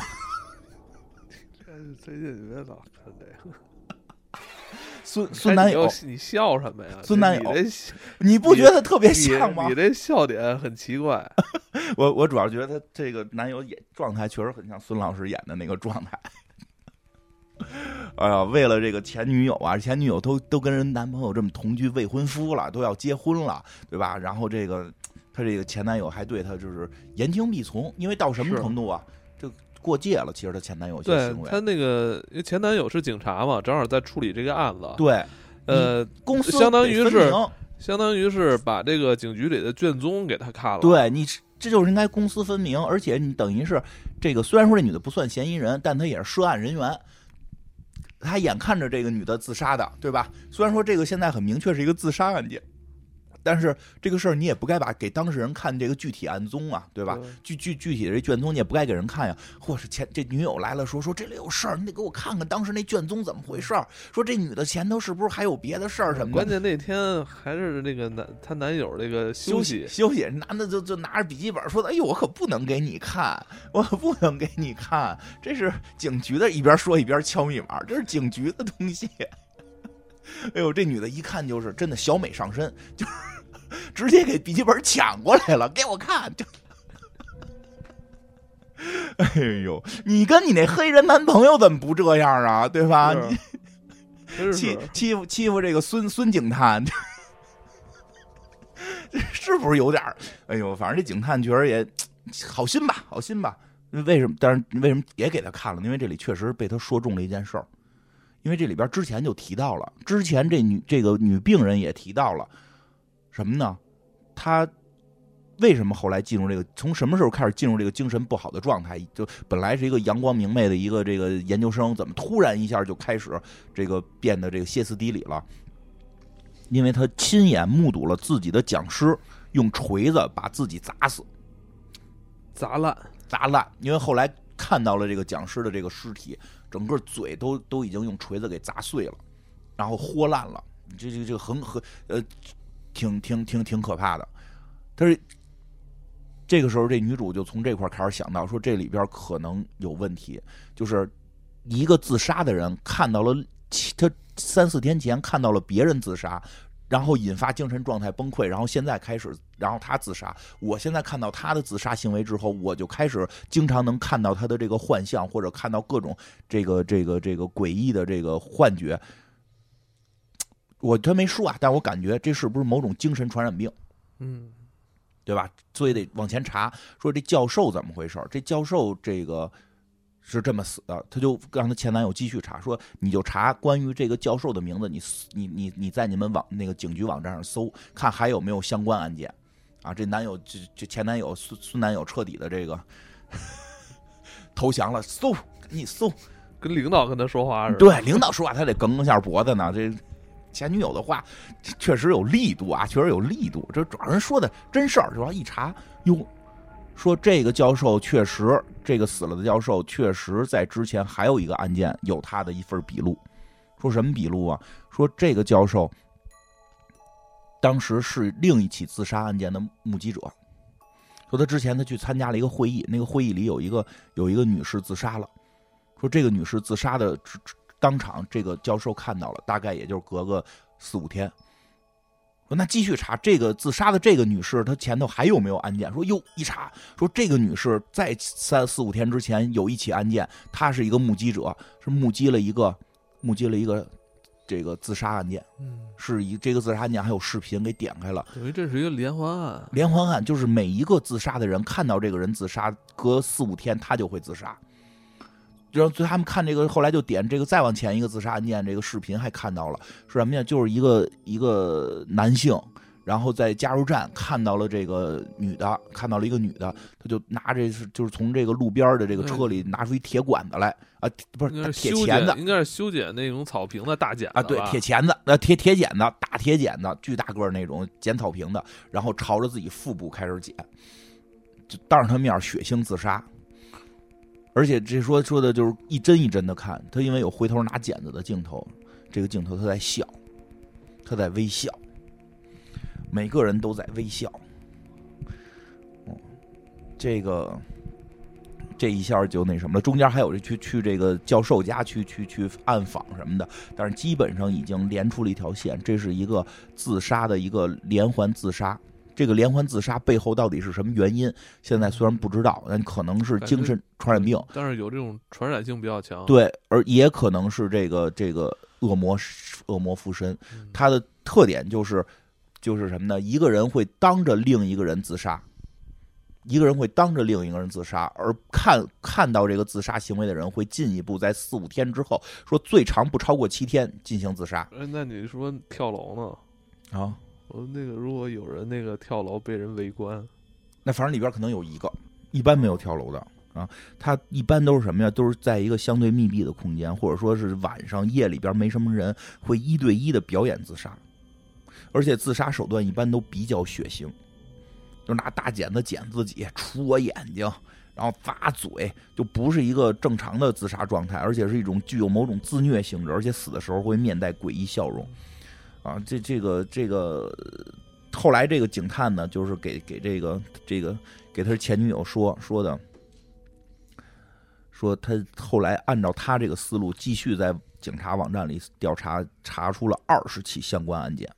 A: 最近别老看这个。”
B: 孙孙男友，
A: 你笑什么呀？
B: 孙男友，
A: 你
B: 你不觉得特别像吗？
A: 你这笑点很奇怪。
B: 我我主要觉得他这个男友演状态确实很像孙老师演的那个状态。哎呀，为了这个前女友啊，前女友都都跟人男朋友这么同居，未婚夫了，都要结婚了，对吧？然后这个他这个前男友还对他就是言听必从，因为到什么程度啊？过界了，其实她前男友些行为，
A: 她那个前男友是警察嘛，正好在处理这个案子。
B: 对，
A: 呃，
B: 公司
A: 相当于是相当于是把这个警局里的卷宗给他看了。
B: 对你，这就是应该公私分明，而且你等于是这个，虽然说这女的不算嫌疑人，但她也是涉案人员。她眼看着这个女的自杀的，对吧？虽然说这个现在很明确是一个自杀案件。但是这个事儿你也不该把给当事人看这个具体案宗啊，对吧？具具具体的这卷宗你也不该给人看呀。或是前这女友来了说说这里有事儿，你得给我看看当时那卷宗怎么回事儿。说这女的前头是不是还有别的事儿什么的？
A: 关键那天还是那个男她男友那个休息
B: 休息，男的就就拿着笔记本说的：“哎呦，我可不能给你看，我可不能给你看，这是警局的。”一边说一边敲密码，这是警局的东西。哎呦，这女的一看就是真的小美上身，就。直接给笔记本抢过来了，给我看！就，哎呦，你跟你那黑人男朋友怎么不这样啊？对吧？你欺欺负欺负这个孙孙警探，是不是有点哎呦，反正这警探确实也好心吧，好心吧。为什么？但是为什么也给他看了？因为这里确实被他说中了一件事儿。因为这里边之前就提到了，之前这女这个女病人也提到了。什么呢？她为什么后来进入这个？从什么时候开始进入这个精神不好的状态？就本来是一个阳光明媚的一个这个研究生，怎么突然一下就开始这个变得这个歇斯底里了？因为他亲眼目睹了自己的讲师用锤子把自己砸死、
A: 砸烂、
B: 砸烂。因为后来看到了这个讲师的这个尸体，整个嘴都都已经用锤子给砸碎了，然后豁烂了。这这这很很呃。挺挺挺挺可怕的，但是这个时候，这女主就从这块开始想到，说这里边可能有问题，就是一个自杀的人看到了他三四天前看到了别人自杀，然后引发精神状态崩溃，然后现在开始，然后他自杀。我现在看到他的自杀行为之后，我就开始经常能看到他的这个幻象，或者看到各种这个这个这个诡异的这个幻觉。我他没说啊，但我感觉这是不是某种精神传染病？
A: 嗯，
B: 对吧？所以得往前查，说这教授怎么回事？这教授这个是这么死的，他就让他前男友继续查，说你就查关于这个教授的名字，你你你你在你们网那个警局网站上搜，看还有没有相关案件啊？这男友这这前男友孙孙男友彻底的这个投降了，搜你搜，
A: 跟领导跟他说话是？
B: 对，领导说话他得梗一下脖子呢，这。前女友的话确实有力度啊，确实有力度。这主要人说的真事儿，主要一查，哟，说这个教授确实，这个死了的教授确实在之前还有一个案件有他的一份笔录，说什么笔录啊？说这个教授当时是另一起自杀案件的目击者。说他之前他去参加了一个会议，那个会议里有一个有一个女士自杀了。说这个女士自杀的当场，这个教授看到了，大概也就隔个四五天。说那继续查这个自杀的这个女士，她前头还有没有案件？说哟，一查说这个女士在三四五天之前有一起案件，她是一个目击者，是目击了一个目击了一个这个自杀案件。
A: 嗯，
B: 是以这个自杀案件还有视频给点开了。
A: 等于这是一个连环案。
B: 连环案就是每一个自杀的人看到这个人自杀，隔四五天他就会自杀。然后最他们看这个，后来就点这个再往前一个自杀案件，这个视频还看到了是什么呀？就是一个一个男性，然后在加油站看到了这个女的，看到了一个女的，他就拿着是就是从这个路边的这个车里拿出一铁管子来啊，不是铁钳子，
A: 应该是修剪那种草坪的大剪
B: 啊，对，铁钳子，呃，铁铁剪子，大铁剪子，巨大个那种剪草坪的，然后朝着自己腹部开始剪，就当着他面血腥自杀。而且这说说的就是一帧一帧的看他，因为有回头拿剪子的镜头，这个镜头他在笑，他在微笑，每个人都在微笑。这个这一下就那什么了，中间还有去去这个教授家去去去暗访什么的，但是基本上已经连出了一条线，这是一个自杀的一个连环自杀。这个连环自杀背后到底是什么原因？现在虽然不知道，但可能是精神传染病。
A: 但是有这种传染性比较强。
B: 对，而也可能是这个这个恶魔恶魔附身。它的特点就是就是什么呢？一个人会当着另一个人自杀，一个人会当着另一个人自杀，而看看到这个自杀行为的人会进一步在四五天之后，说最长不超过七天进行自杀。
A: 哎，那你说跳楼
B: 呢？啊？
A: 我那个，如果有人那个跳楼被人围观，
B: 那反正里边可能有一个，一般没有跳楼的啊。他一般都是什么呀？都是在一个相对密闭的空间，或者说是晚上夜里边没什么人，会一对一的表演自杀，而且自杀手段一般都比较血腥，就拿大剪子剪自己，戳我眼睛，然后砸嘴，就不是一个正常的自杀状态，而且是一种具有某种自虐性质，而且死的时候会面带诡异笑容。啊，这这个这个，后来这个警探呢，就是给给这个这个给他前女友说说的，说他后来按照他这个思路，继续在警察网站里调查，查出了二十起相关案件，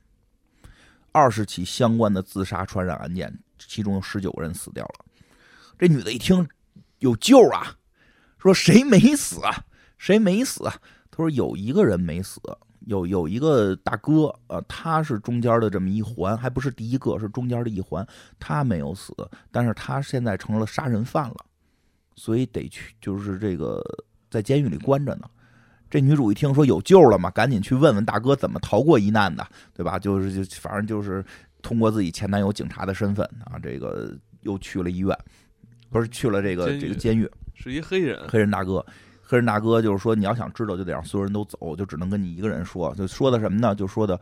B: 二十起相关的自杀传染案件，其中有十九个人死掉了。这女的一听有救啊，说谁没死啊？谁没死啊？他说有一个人没死。有有一个大哥，呃，他是中间的这么一环，还不是第一个，是中间的一环，他没有死，但是他现在成了杀人犯了，所以得去，就是这个在监狱里关着呢。这女主一听说有救了嘛，赶紧去问问大哥怎么逃过一难的，对吧？就是就反正就是通过自己前男友警察的身份啊，这个又去了医院，不是去了这个这个监狱，
A: 是一黑人，
B: 黑人大哥。黑人大哥就是说，你要想知道，就得让所有人都走，就只能跟你一个人说。就说的什么呢？就说的，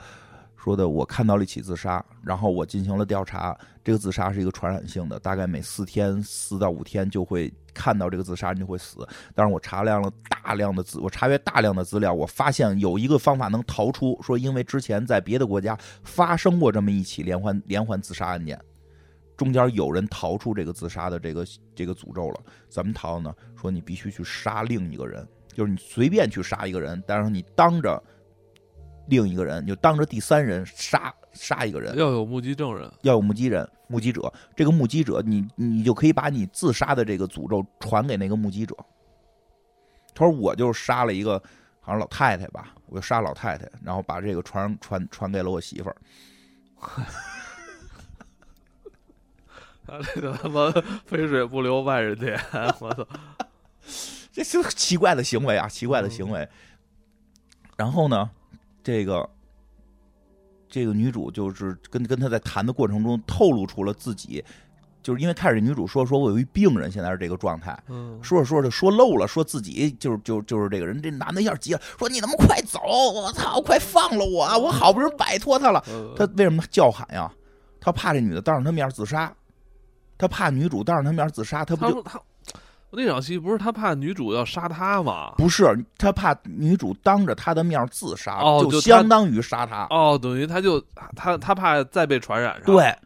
B: 说的，我看到了一起自杀，然后我进行了调查。这个自杀是一个传染性的，大概每四天四到五天就会看到这个自杀人就会死。但是我查量了大量的资，我查阅大量的资料，我发现有一个方法能逃出。说因为之前在别的国家发生过这么一起连环连环自杀案件。中间有人逃出这个自杀的这个这个诅咒了，怎么逃呢？说你必须去杀另一个人，就是你随便去杀一个人，但是你当着另一个人，就当着第三人杀杀一个人，
A: 要有目击证人，
B: 要有目击人、目击者。这个目击者，你你就可以把你自杀的这个诅咒传给那个目击者。他说：“我就杀了一个好像老太太吧，我就杀老太太，然后把这个传传传给了我媳妇儿。”
A: 他这个他妈肥水不流外人田，我操！
B: 这是奇怪的行为啊，奇怪的行为。然后呢，这个这个女主就是跟跟他在谈的过程中透露出了自己，就是因为开始女主说说我有一病人现在是这个状态，说着说着说漏了，说自己就是就就是这个人。这男的一下急了，说你能不能快走？我操，快放了我！我好不容易摆脱他了，他为什么叫喊呀？他怕这女的当着他面自杀。他怕女主当着他面自杀，他不就
A: 他那场戏不是他怕女主要杀他吗？
B: 不是，他怕女主当着他的面自杀，
A: 哦就他
B: 相当于杀他。
A: 哦，等于他就他他怕再被传染上。
B: 对，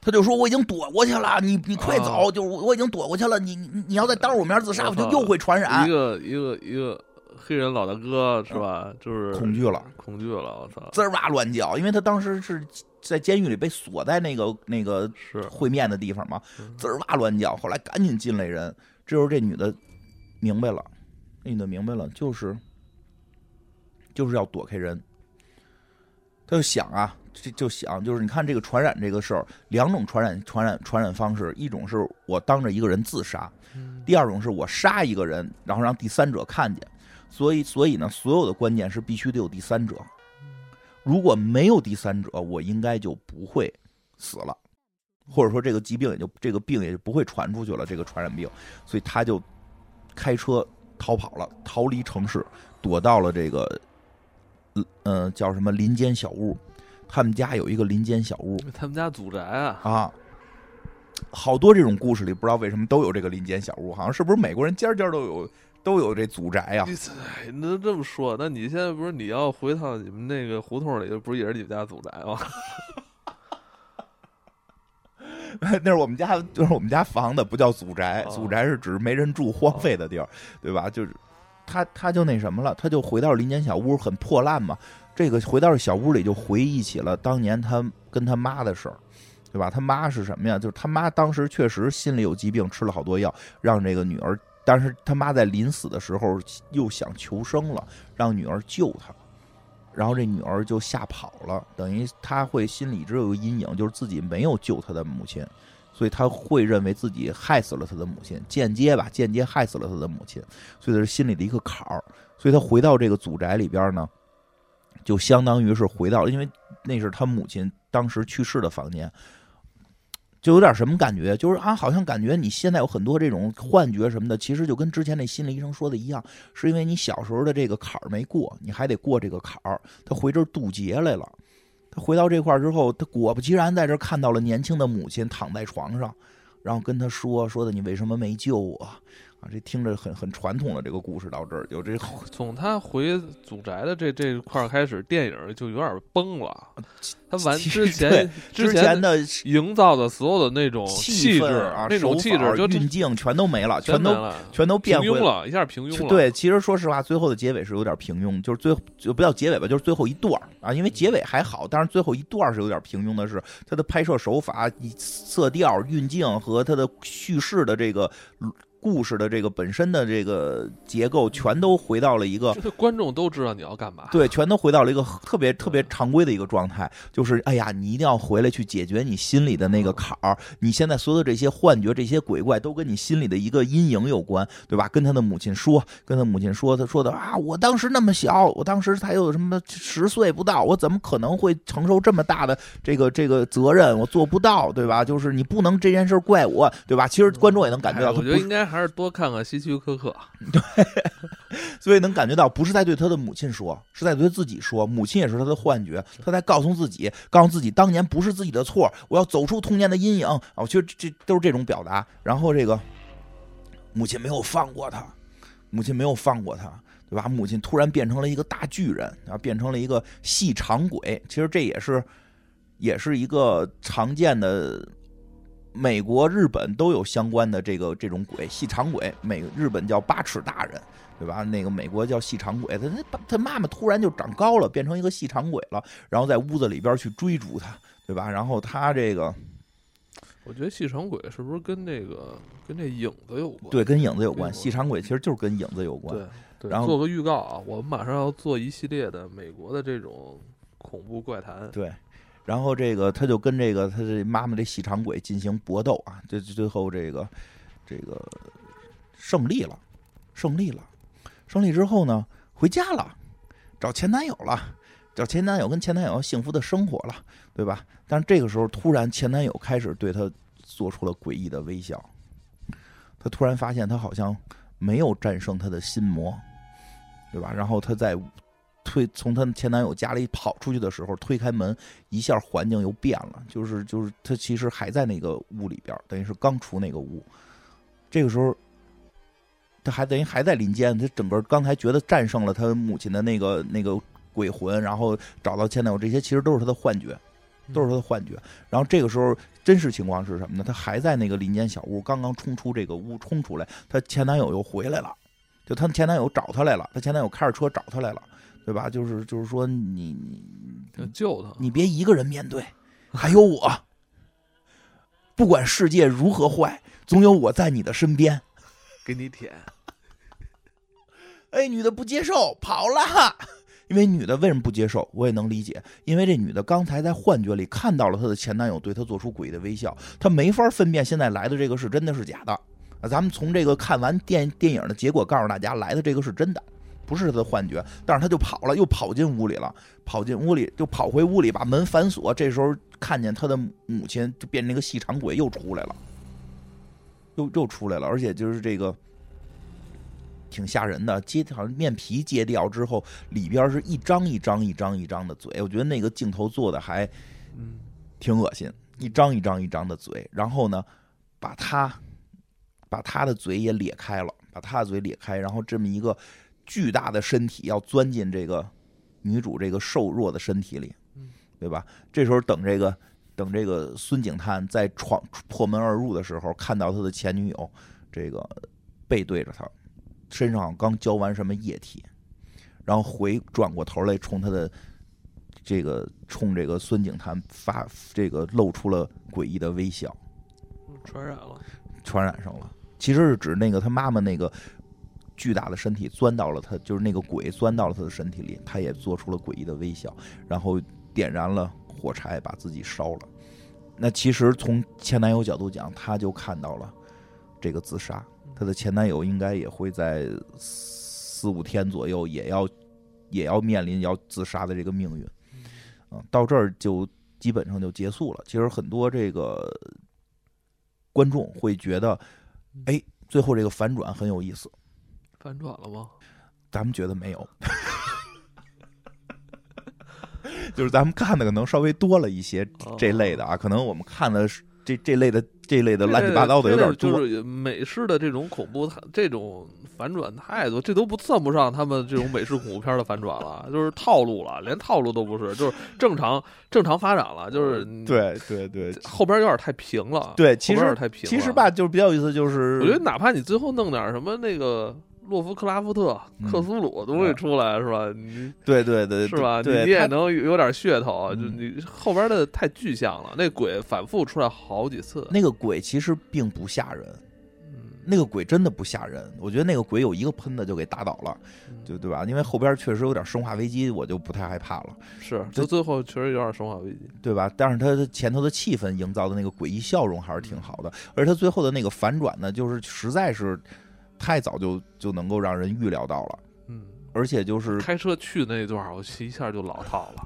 B: 他就说我已经躲过去了，你你快走，
A: 哦
B: 就我我已经躲过去了，你你你要再当着我面自杀，
A: 我
B: 就又会传染
A: 一。个一个一个黑人老大哥是吧？就是
B: 恐惧了，
A: 恐惧了，我操！
B: 滋儿哇乱叫，因为他当时是在监狱里被锁在那个那个
A: 是
B: 会面的地方嘛，
A: 嗯
B: 滋儿哇乱叫。后来赶紧进来人，这时候这女的明白了，那女的明白了，就是就是要躲开人。他就想啊，就就想就是你看这个传染这个事儿，两种传染传染传染方式，一种是我当着一个人自杀，
A: 嗯
B: 第二种是我杀一个人，然后让第三者看见。所以，所以呢，所有的关键是必须得有第三者。如果没有第三者，我应该就不会死了，或者说这个疾病也就这个病也就不会传出去了，这个传染病。所以他就开车逃跑了，逃离城市，躲到了这个，呃，叫什么林间小屋。他们家有一个林间小屋
A: 他们家祖宅啊，
B: 啊，好多这种故事里不知道为什么都有这个林间小屋，好像是不是美国人家家都有都有这祖宅呀、
A: 你哎你能这么说？那你现在不是你要回趟你们那个胡同里，不是也是你们家祖宅吗？
B: 那是我们家，就是我们家房子，不叫祖宅，
A: 哦
B: 祖宅是指没人住、荒废的地儿，对吧？就是他，他就那什么了，他就回到林间小屋，很破烂嘛。这个回到小屋里，就回忆起了当年他跟他妈的事儿，对吧？他妈是什么呀？就是他妈当时确实心里有疾病，吃了好多药，让这个女儿。但是他妈在临死的时候又想求生了，让女儿救他，然后这女儿就吓跑了，等于他会心里一直有个阴影，就是自己没有救他的母亲，所以他会认为自己害死了他的母亲，间接吧，间接害死了他的母亲，所以这是心里的一个坎儿。所以他回到这个祖宅里边呢，就相当于是回到，因为那是他母亲当时去世的房间，就有点什么感觉，就是啊，好像感觉你现在有很多这种幻觉什么的，其实就跟之前那心理医生说的一样，是因为你小时候的这个坎儿没过，你还得过这个坎儿。他回这儿渡劫来了，他回到这块儿之后，他果不其然在这儿看到了年轻的母亲躺在床上，然后跟他说说的你为什么没救我啊？这听着很很传统的这个故事到这儿有这
A: 从他回祖宅的这这块儿开始，电影就有点崩了。他完之前之
B: 之前的
A: 营造的所有的那种气
B: 氛
A: 质
B: 啊，
A: 那种气质就
B: 运镜全都没了，全都
A: 全
B: 都变回
A: 平庸了，一下平庸了。
B: 对，其实说实话，最后的结尾是有点平庸，就是最就不叫结尾吧，就是最后一段儿啊，因为结尾还好，但是最后一段儿是有点平庸的是，它的拍摄手法、以色调、运镜和它的叙事的这个故事的这个本身的这个结构，全都回到了一个
A: 这观众都知道你要干嘛。
B: 对，全都回到了一个 特别特别常规的一个状态，就是哎呀，你一定要回来去解决你心里的那个坎儿。你现在所有的这些幻觉、这些鬼怪，都跟你心里的一个阴影有关，对吧？跟他的母亲说，跟他母亲说，他说的啊，我当时那么小，我当时才有什么十岁不到，我怎么可能会承受这么大的这个这个责任？我做不到，对吧？就是你不能这件事怪我，对吧？其实观众也能感觉到，
A: 我觉得应该还是多看看希区柯克。
B: 对 所以能感觉到，不是在对他的母亲说，是在对自己说。母亲也是他的幻觉，他在告诉自己，告诉自己当年不是自己的错，我要走出童年的阴影啊！我觉得这这都是这种表达。然后这个母亲没有放过他，母亲没有放过他，对吧？母亲突然变成了一个大巨人，然后变成了一个细长鬼。其实这也是也是一个常见的。美国、日本都有相关的这个这种鬼，细长鬼。美日本叫八尺大人，对吧？那个美国叫细长鬼，他他他妈妈突然就长高了，变成一个细长鬼了，然后在屋子里边去追逐他，对吧？然后他这个
A: 我觉得细长鬼是不是跟那个跟这影子有关？
B: 对跟影子有关，细长鬼其实就是跟影子有关。
A: 对对
B: 然后
A: 做个预告啊，我们马上要做一系列的美国的这种恐怖怪谈。
B: 对，然后这个他就跟这个他这妈妈这细长鬼进行搏斗啊，最最后这个这个胜利了，胜利了，胜利之后呢，回家了，找前男友了，找前男友跟前男友幸福的生活了，对吧？但是这个时候突然前男友开始对他做出了诡异的微笑，他突然发现他好像没有战胜他的心魔，对吧？然后他在推从她前男友家里跑出去的时候，推开门，一下环境又变了，就是就是她其实还在那个屋里边，等于是刚出那个屋。这个时候，他还等于还在林间，他整个刚才觉得战胜了他母亲的那个那个鬼魂，然后找到前男友，这些其实都是他的幻觉，都是他的幻觉。然后这个时候真实情况是什么呢？他还在那个林间小屋，刚刚冲出这个屋，冲出来，她前男友又回来了，就他前男友找她来了，她前男友开着车找她来了，对吧？就是就是说你你
A: 救他，
B: 你别一个人面对，还有我。不管世界如何坏，总有我在你的身边。
A: 给你舔。
B: 哎，女的不接受，跑了。因为女的为什么不接受？我也能理解。因为这女的刚才在幻觉里看到了她的前男友对她做出诡异的微笑，她没法分辨现在来的这个是真的是假的。啊，咱们从这个看完电电影的结果告诉大家，来的这个是真的，不是他的幻觉。但是他就跑了，又跑进屋里了，跑进屋里就跑回屋里，把门反锁。这时候看见他的母亲就变成一个细长鬼又出来了，又又出来了，而且就是这个。挺吓人的，揭好像面皮揭掉之后，里边是一张一张一张一张的嘴，我觉得那个镜头做的还，挺恶心，一张一张一张的嘴，然后呢，把他，把他的嘴也咧开了，把他的嘴咧开，然后这么一个巨大的身体要钻进这个女主这个瘦弱的身体里，对吧？这时候等这个等这个孙警探在闯破门而入的时候，看到他的前女友这个背对着他。身上刚浇完什么液体，然后回转过头来冲他的这个冲这个孙警探发这个露出了诡异的微笑，
A: 传染了，
B: 传染上了。其实是指那个他妈妈那个巨大的身体钻到了他，就是那个鬼钻到了他的身体里，他也做出了诡异的微笑，然后点燃了火柴把自己烧了。那其实从前男友角度讲，他就看到了这个自杀。她的前男友应该也会在四五天左右，也要也要面临要自杀的这个命运。嗯，到这儿就基本上就结束了。其实很多这个观众会觉得，哎，最后这个反转很有意思。
A: 反转了吗？
B: 咱们觉得没有，就是咱们看的可能稍微多了一些这类的啊，可能我们看的是。这这类的这类的乱七八糟的有点
A: 多，就是美式的这种恐怖，这种反转太多，这都不算不上他们这种美式恐怖片的反转了，就是套路了，连套路都不是，就是正常正常发展了，就是
B: 对对对，
A: 后边有点太平了，
B: 对，其实
A: 太平，
B: 其实吧，就是比较有意思，就是
A: 我觉得哪怕你最后弄点什么那个。洛夫克拉夫特、克苏鲁东西出来是吧？你
B: 对对对，
A: 是吧？
B: 你
A: 也能有点噱头，就你后边的太具象了。那鬼反复出来好几次，
B: 那个鬼其实并不吓人，那个鬼真的不吓人。我觉得那个鬼有一个喷的就给打倒了，就对吧？因为后边确实有点生化危机，我就不太害怕了。
A: 是，就最后确实有点生化危机，
B: 对吧？但是他前头的气氛营造的那个诡异笑容还是挺好的，而他最后的那个反转呢，就是实在是。太早就就能够让人预料到了，
A: 嗯，
B: 而且就是
A: 开车去那段，我一下就老套了。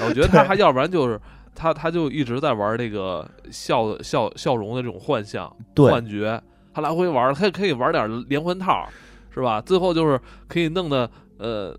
A: 我觉得他还要不然就是他他就一直在玩那个笑笑笑容的这种幻象幻觉，他来回玩，他可以玩点连环套，是吧？最后就是可以弄的呃。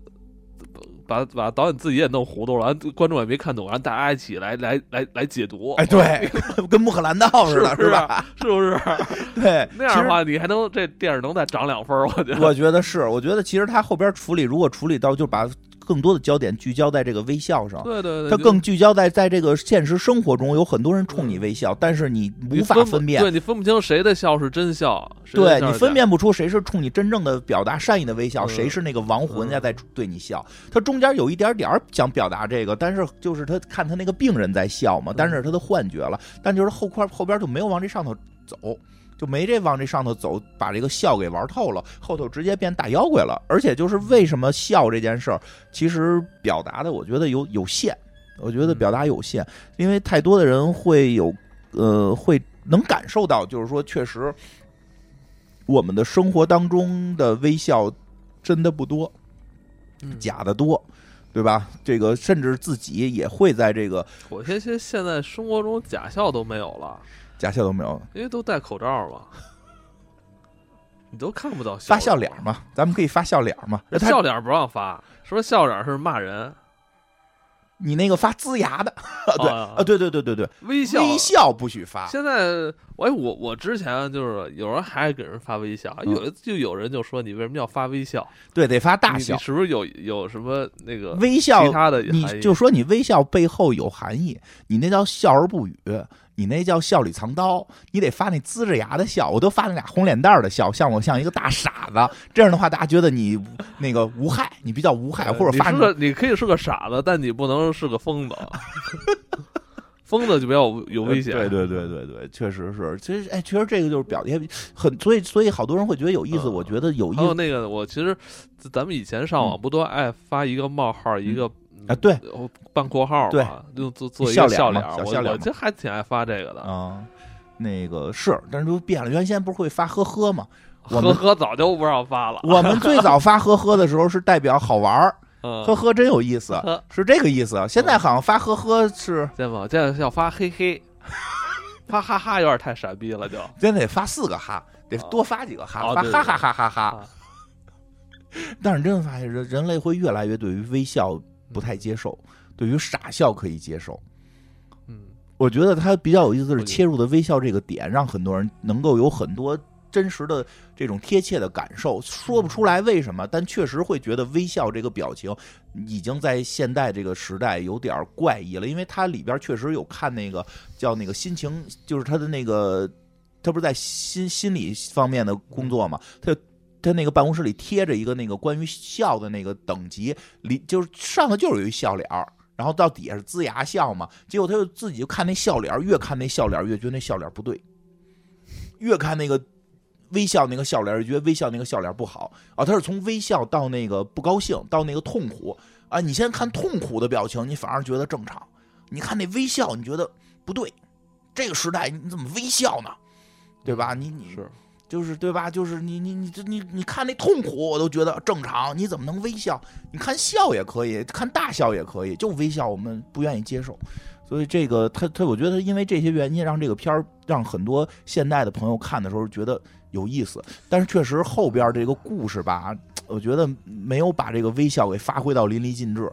A: 把把导演自己也弄糊涂了，观众也没看懂，然后大家一起来来来来解读。
B: 哎，对，跟穆赫兰道似的，
A: 是
B: 吧？
A: 是不是？
B: 对，
A: 那样的话，你还能这电影能再涨两分？我觉得，
B: 我觉得是，我觉得其实他后边处理，如果处理到就把。更多的焦点聚焦在这个微笑上，
A: 对对对，
B: 他更聚焦在在这个现实生活中，有很多人冲你微笑，但是你无法分辨，
A: 对你分不清谁的笑是真笑，
B: 对你分辨不出谁是冲你真正的表达善意的微笑，谁是那个亡魂家在对你笑。他中间有一点点想表达这个，但是就是他看他那个病人在笑嘛，但是他的幻觉了，但就是后块后边就没有往这上头走。就没这往这上头走，把这个笑给玩透了，后头直接变大妖怪了。而且就是为什么笑这件事儿，其实表达的我觉得有有限，我觉得表达有限，因为太多的人会有呃会能感受到，就是说确实我们的生活当中的微笑真的不多，假的多，对吧？这个甚至自己也会在这个，
A: 我现现现在生活中假笑都没有了。
B: 假笑都没有，
A: 因为都戴口罩嘛，你都看不到
B: 发笑脸嘛？咱们可以发笑脸嘛？
A: 笑脸不让发，说笑脸是骂人。
B: 你那个发呲牙的，对
A: 啊
B: 啊，对对对对对，
A: 微笑
B: 微笑不许发，
A: 现在，哎，我我之前就是有人还给人发微笑，
B: 嗯
A: 有就有人就说你为什么要发微笑？
B: 对，得发大笑。
A: 是不是有有什么那个
B: 微笑
A: 其他的
B: 你就说你微笑背后有含义，你那叫笑而不语，你那叫笑里藏刀，你得发那呲着牙的笑，我都发那俩红脸蛋儿的笑，像我像一个大傻子，这样的话大家觉得你那个无害，你比较无害，或者发
A: 你是个你可以是个傻子，但你不能是个疯子。疯子就比较有有危险。
B: 对对对对对，确实是，其实哎，其实这个就是表现很，所以所以好多人会觉得有意思，
A: 嗯
B: 我觉得有意思。
A: 还有那个，我其实咱们以前上网不都爱发一个冒号，一个
B: 啊，对
A: 呃半括号
B: 对
A: 嘛，就做做一
B: 笑脸嘛
A: 个笑脸儿。我
B: 小笑脸我
A: 我这还挺爱发这个的。
B: 啊，那个是，但是就变了，原先不是会发呵呵吗？我
A: 呵
B: 们
A: 呵早就不让发了。
B: 我们最早 发呵呵的时候是代表好玩儿，
A: 嗯，
B: 呵呵真有意思，是这个意思。现在好像发呵呵是
A: 见吗？这要发嘿嘿，发哈哈有点太傻逼了，就
B: 现在得发四个哈，得多发几个哈，
A: 哦
B: 发哈哈哈哈哈。
A: 啊
B: 但是真的发现人人类会越来越对于微笑不太接受，对于傻笑可以接受。
A: 嗯，
B: 我觉得他比较有意思的是切入的微笑这个点，让很多人能够有很多真实的这种贴切的感受，说不出来为什么，但确实会觉得微笑这个表情已经在现代这个时代有点怪异了，因为它里边确实有看那个叫那个心情，就是他的那个，他不是在心心理方面的工作嘛，他。他那个办公室里贴着一个那个关于笑的那个等级，里就是上头就是有一笑脸，然后到底下是龇牙笑嘛，结果他就自己就看那笑脸，越看那笑脸越觉得那笑脸不对，越看那个微笑那个笑脸，越觉得微笑那个笑脸不好啊。他是从微笑到那个不高兴，到那个痛苦啊。你先看痛苦的表情，你反而觉得正常；你看那微笑，你觉得不对。这个时代你怎么微笑呢？对吧？你你
A: 是
B: 就是对吧？就是你你你这你你看那痛苦，我都觉得正常。你怎么能微笑？你看笑也可以，看大笑也可以，就微笑我们不愿意接受。所以这个他他，我觉得因为这些原因，让这个片儿让很多现代的朋友看的时候觉得有意思。但是确实后边这个故事吧，我觉得没有把这个微笑给发挥到淋漓尽致。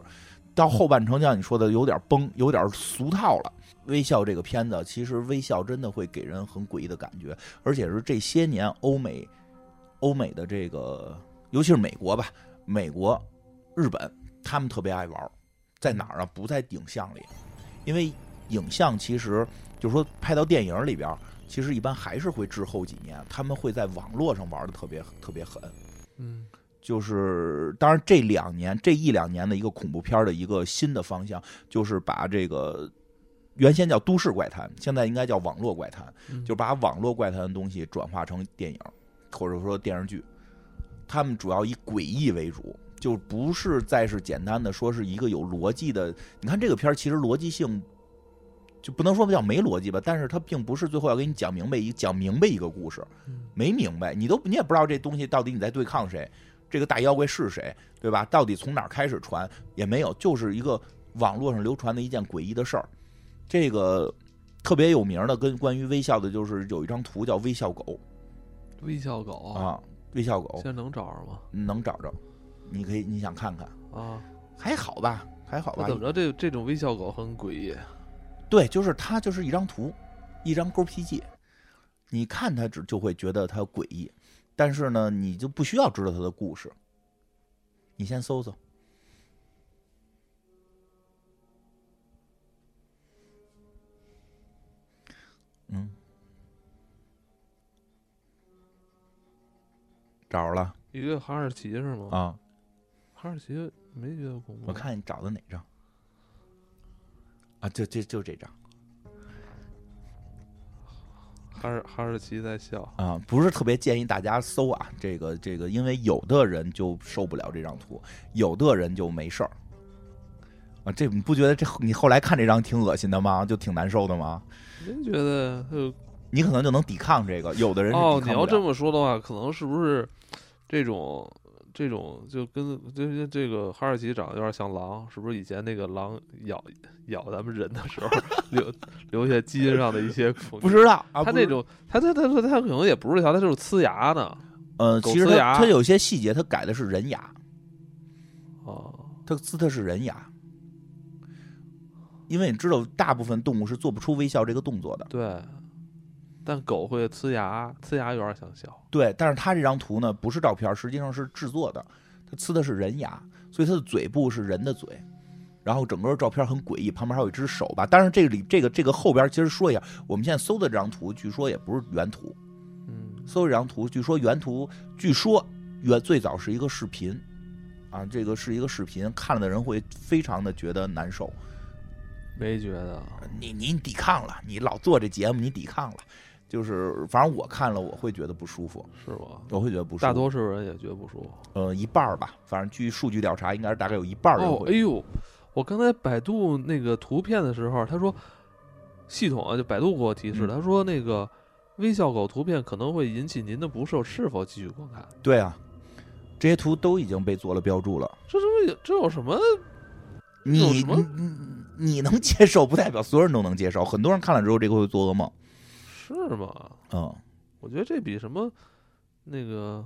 B: 到后半程，像你说的，有点崩，有点俗套了。微笑这个片子，其实微笑真的会给人很诡异的感觉，而且是这些年欧美、欧美的这个，尤其是美国吧，美国、日本，他们特别爱玩，在哪儿啊？不在影像里，因为影像其实就是说拍到电影里边，其实一般还是会滞后几年，他们会在网络上玩的特别特别狠。
A: 嗯
B: 就是当然这两年这一两年的一个恐怖片的一个新的方向，就是把这个原先叫都市怪谈，现在应该叫网络怪谈，
A: 嗯
B: 就把网络怪谈的东西转化成电影或者说电视剧。他们主要以诡异为主，就不是再是简单的说是一个有逻辑的。你看这个片儿其实逻辑性就不能说叫没逻辑吧，但是它并不是最后要给你讲明白一讲明白一个故事，
A: 嗯
B: 没明白，你都你也不知道这东西到底你在对抗谁，这个大妖怪是谁，对吧？到底从哪儿开始传也没有，就是一个网络上流传的一件诡异的事儿。这个特别有名的跟关于微笑的，就是有一张图叫微笑狗
A: 微笑狗
B: 啊，微笑狗
A: 现在能找着吗？
B: 能找着，你可以你想看看，
A: 啊，
B: 还好吧，还好吧
A: 怎。么着？这这种微笑狗很诡异。
B: 对，就是它就是一张图，一张勾 PG，你看它只就会觉得它诡异，但是呢，你就不需要知道它的故事。你先搜搜，嗯，找着了
A: 一个哈士奇是吗？
B: 啊！
A: 哈士奇没觉得恐怖。
B: 我看你找的哪张啊？就就就这张。
A: 哈士哈士奇在笑。
B: 啊，不是特别建议大家搜啊，这个这个，因为有的人就受不了这张图，有的人就没事儿。啊，这你不觉得这你后来看这张挺恶心的吗？就挺难受的吗？
A: 您觉得就
B: 你可能就能抵抗这个，有的人
A: 哦，你要这么说的话，可能是不是这种这种就跟这这个哈士奇长得有点像狼，是不是以前那个狼咬咬咱们人的时候留留下基因上的一些 恐惧？
B: 不知道啊，不知
A: 它那种，它它它它它可能也不是一条，它就是呲牙呢。
B: 呃，其实它
A: 狗呲牙
B: 它有些细节他改的是人牙，
A: 哦，
B: 他呲的是人牙。因为你知道，大部分动物是做不出微笑这个动作的。
A: 对，但狗会呲牙，呲牙有点想笑。
B: 对，但是它这张图呢，不是照片，实际上是制作的，它呲的是人牙，所以它的嘴部是人的嘴，然后整个照片很诡异，旁边还有一只手吧。但是，这里这个这个后边，其实说一下，我们现在搜的这张图，据说也不是原图，
A: 嗯，
B: 搜这张图，据说原图，据说原最早是一个视频，啊，这个是一个视频，看了的人会非常的觉得难受。
A: 没觉得，
B: 你你抵抗了，你老做这节目，你抵抗了，就是反正我看了，我会觉得不舒服，
A: 是吧？
B: 我会觉得不舒服。
A: 大多数人也觉得不舒服。
B: 呃，一半儿吧，反正据数据调查，应该是大概有一半儿人
A: 哦，
B: 会。
A: 哎呦，我刚才百度那个图片的时候，他说系统啊，就百度给我提示他说那个微笑狗图片可能会引起您的不适，是否继续观看？
B: 对啊，这些图都已经被做了标注了。
A: 这这有这有什么？
B: 你你你你能接受，不代表所有人都能接受。很多人看了之后，这个会做噩梦。
A: 是吗？
B: 嗯，
A: 我觉得这比什么那个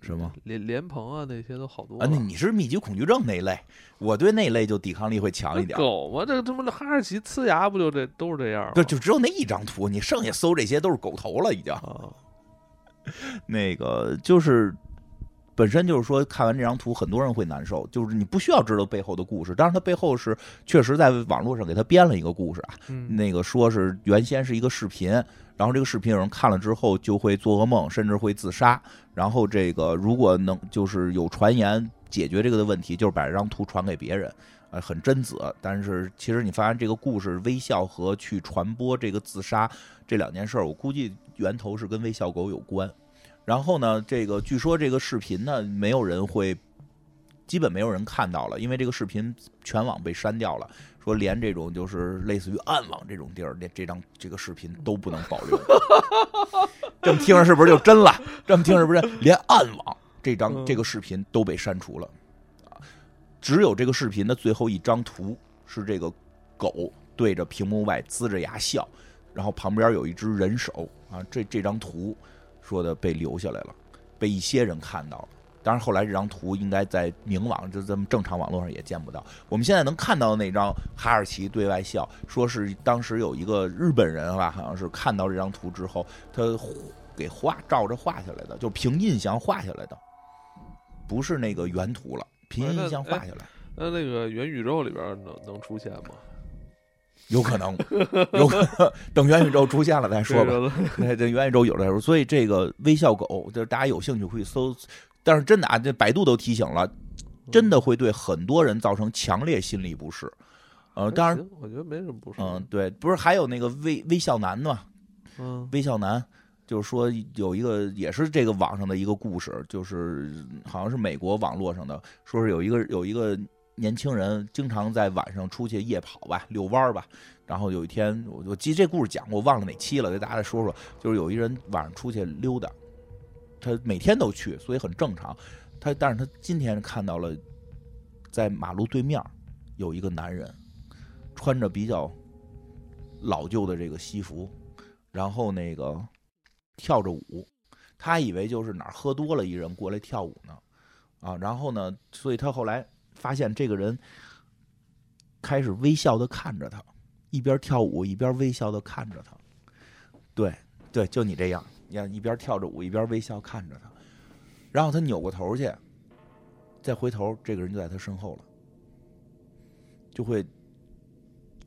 B: 什么？
A: 莲莲蓬啊那些都好多
B: 啊，那你是密集恐惧症那一类，我对那一类就抵抗力会强一点。
A: 狗嘛，这他妈的哈士奇呲牙不就这都是这样吗？
B: 对，就只有那一张图，你剩下搜这些都是狗头了，已经。
A: 啊，
B: 那个就是本身就是说，看完这张图，很多人会难受。就是你不需要知道背后的故事，当然它背后是确实在网络上给他编了一个故事啊。
A: 嗯，
B: 那个说是原先是一个视频，然后这个视频有人看了之后就会做噩梦，甚至会自杀。然后这个如果能就是有传言解决这个的问题，就是把这张图传给别人，呃，很贞子。但是其实你发现这个故事微笑和去传播这个自杀这两件事儿，我估计源头是跟微笑狗有关。然后呢，这个据说这个视频呢，没有人会，基本没有人看到了，因为这个视频全网被删掉了。说连这种就是类似于暗网这种地儿，连这张这个视频都不能保留。这么听着是不是就真了？这么听着是不是连暗网这张这个视频都被删除了？啊，只有这个视频的最后一张图是这个狗对着屏幕外呲着牙笑，然后旁边有一只人手啊，这这张图说的被留下来了，被一些人看到了。当然，后来这张图应该在明网，就咱们正常网络上也见不到。我们现在能看到的那张哈士奇对外笑，说是当时有一个日本人吧，好像是看到这张图之后，他给画照着画下来的，就凭印象画下来的，不是那个原图了，凭印象画下来。
A: 那那个元宇宙里边能能出现吗？
B: 有可能，有可能 等元宇宙出现了再说吧。
A: 这 个
B: 对，这元宇宙有了再说，所以这个微笑狗，就是大家有兴趣可以搜。但是真的啊，这百度都提醒了，真的会对很多人造成强烈心理不适。呃，当然，
A: 我觉得没什么不适。
B: 嗯，对，不是还有那个微微笑男呢？
A: 嗯
B: 微笑男就是说有一个也是这个网上的一个故事，就是好像是美国网络上的，说是有一个有一个年轻人经常在晚上出去夜跑吧，遛弯儿吧。然后有一天，我我记这故事讲过，忘了哪期了，给大家说说。就是有一人晚上出去溜达，他每天都去，所以很正常。他但是他今天看到了，在马路对面有一个男人，穿着比较老旧的这个西服，然后那个跳着舞，他以为就是哪儿喝多了一人过来跳舞呢，啊，然后呢，所以他后来发现这个人开始微笑的看着他，一边跳舞一边微笑的看着他，对对，就你这样，你看一边跳着舞一边微笑看着他，然后他扭过头去，再回头，这个人就在他身后了，就会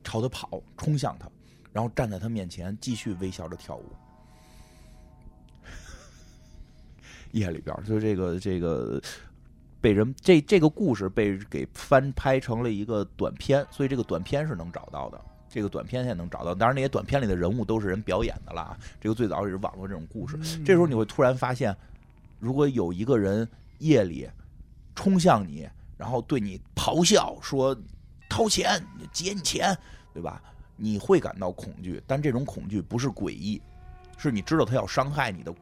B: 朝他跑，冲向他，然后站在他面前，继续微笑着跳舞。夜里边儿，就这个这个被人这这个故事被给翻拍成了一个短片，所以这个短片是能找到的。这个短片现在能找到，当然那些短片里的人物都是人表演的啦。这个最早也是网络这种故事。这时候你会突然发现，如果有一个人夜里冲向你，然后对你咆哮说掏钱、劫你钱，对吧？你会感到恐惧，但这种恐惧不是诡异，是你知道他要伤害你的。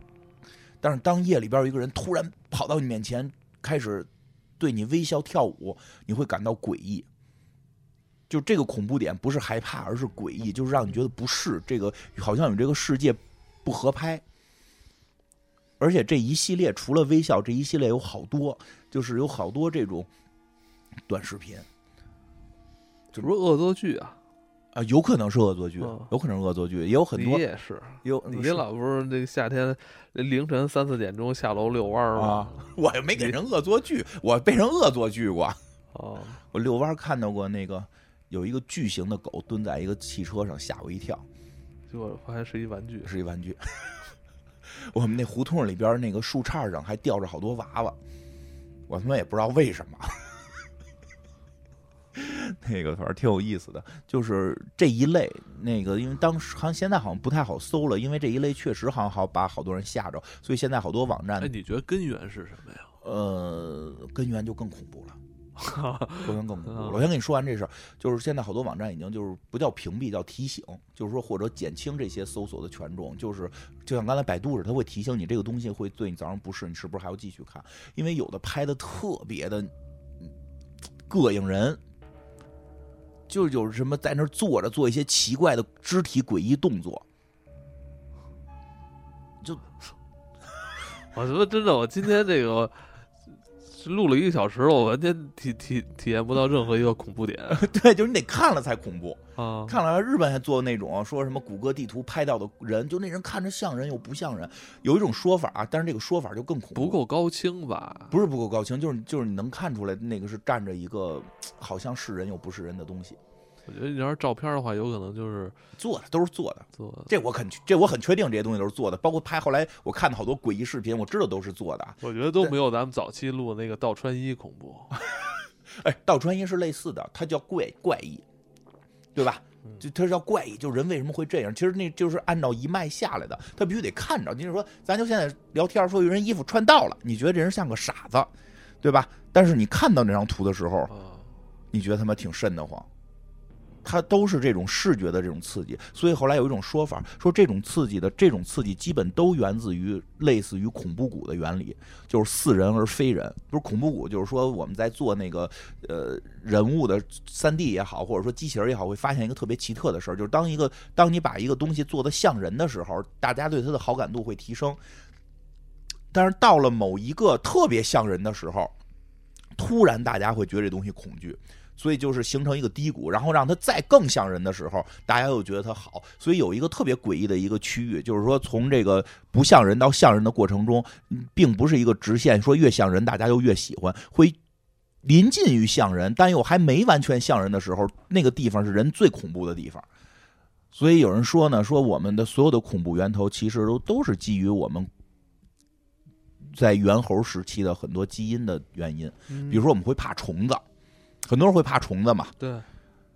B: 但是当夜里边有一个人突然跑到你面前，开始对你微笑跳舞，你会感到诡异。就这个恐怖点不是害怕，而是诡异，就是让你觉得不适，这个好像与这个世界不合拍。而且这一系列除了微笑，这一系列有好多，就是有好多这种短视频。
A: 这不是恶作剧啊？
B: 啊，有可能是恶作剧，
A: 嗯
B: 有可能是恶作剧，也有很
A: 你
B: 多
A: 也是，
B: 有
A: 你老不是那个夏天凌晨三四点钟下楼遛弯儿吗？
B: 啊，我又没给人恶作剧，我被人恶作剧过。
A: 哦，
B: 我遛弯儿看到过那个有一个巨型的狗蹲在一个汽车上，吓我一跳，
A: 结果发现是一玩具。
B: 是一玩具。我们那胡同里边那个树杈上还吊着好多娃娃，我他妈也不知道为什么。那个反正挺有意思的，就是这一类那个，因为当时好像现在好像不太好搜了，因为这一类确实好像好把好多人吓着，所以现在好多网站
A: 哎，你觉得根源是什么呀？
B: 呃根源就更恐怖了。根源更恐怖了。
A: 嗯
B: 我先跟你说完这事儿，就是现在好多网站已经就是不叫屏蔽，叫提醒，就是说或者减轻这些搜索的权重，就是就像刚才百度似的，它会提醒你这个东西会对你造成不适，你是不是还要继续看？因为有的拍的特别的嗯膈应人。就有什么在那坐着做一些奇怪的肢体诡异动作，就
A: 我他妈真的，我今天这个录了一个小时了，我完全体体体验不到任何一个恐怖点
B: 对，就是你得看了才恐怖。
A: 啊！
B: 看了日本还做那种说什么谷歌地图拍到的人，就那人看着像人又不像人，有一种说法啊，但是这个说法就更恐怖，
A: 不够高清吧？
B: 不是不够高清，就是就是你能看出来那个是站着一个 好像是人又不是人的东西，
A: 我觉得你要是照片的话，有可能就是
B: 做的都是做的，
A: 做的。
B: 这我很这我很确定这些东西都是做的，包括拍后来我看的好多诡异视频，我知道都是做的。
A: 我觉得都没有咱们早期录的那个倒穿衣恐怖。
B: 哎，倒穿衣是类似的，它叫怪怪异，对吧？就它叫怪异，就人为什么会这样？其实那就是按照一脉下来的，他必须得看着。你就是说，咱就现在聊天说有人衣服穿倒了，你觉得这人像个傻子，对吧？但是你看到那张图的时候，
A: 啊，
B: 你觉得他妈挺瘆得慌。它都是这种视觉的这种刺激，所以后来有一种说法，说这种刺激的这种刺激基本都源自于类似于恐怖谷的原理，就是似人而非人。不是恐怖谷，就是说我们在做那个呃人物的三 D 也好，或者说机器人也好，会发现一个特别奇特的事儿，就是当一个当你把一个东西做的像人的时候，大家对它的好感度会提升。但是到了某一个特别像人的时候，突然大家会觉得这东西恐惧。所以就是形成一个低谷，然后让它再更像人的时候，大家又觉得它好。所以有一个特别诡异的一个区域，就是说从这个不像人到像人的过程中，嗯并不是一个直线，说越像人大家就越喜欢，会临近于像人，但又还没完全像人的时候，那个地方是人最恐怖的地方。所以有人说呢，说我们的所有的恐怖源头其实都都是基于我们在猿猴时期的很多基因的原因，比如说我们会怕虫子。很多人会怕虫子嘛？
A: 对，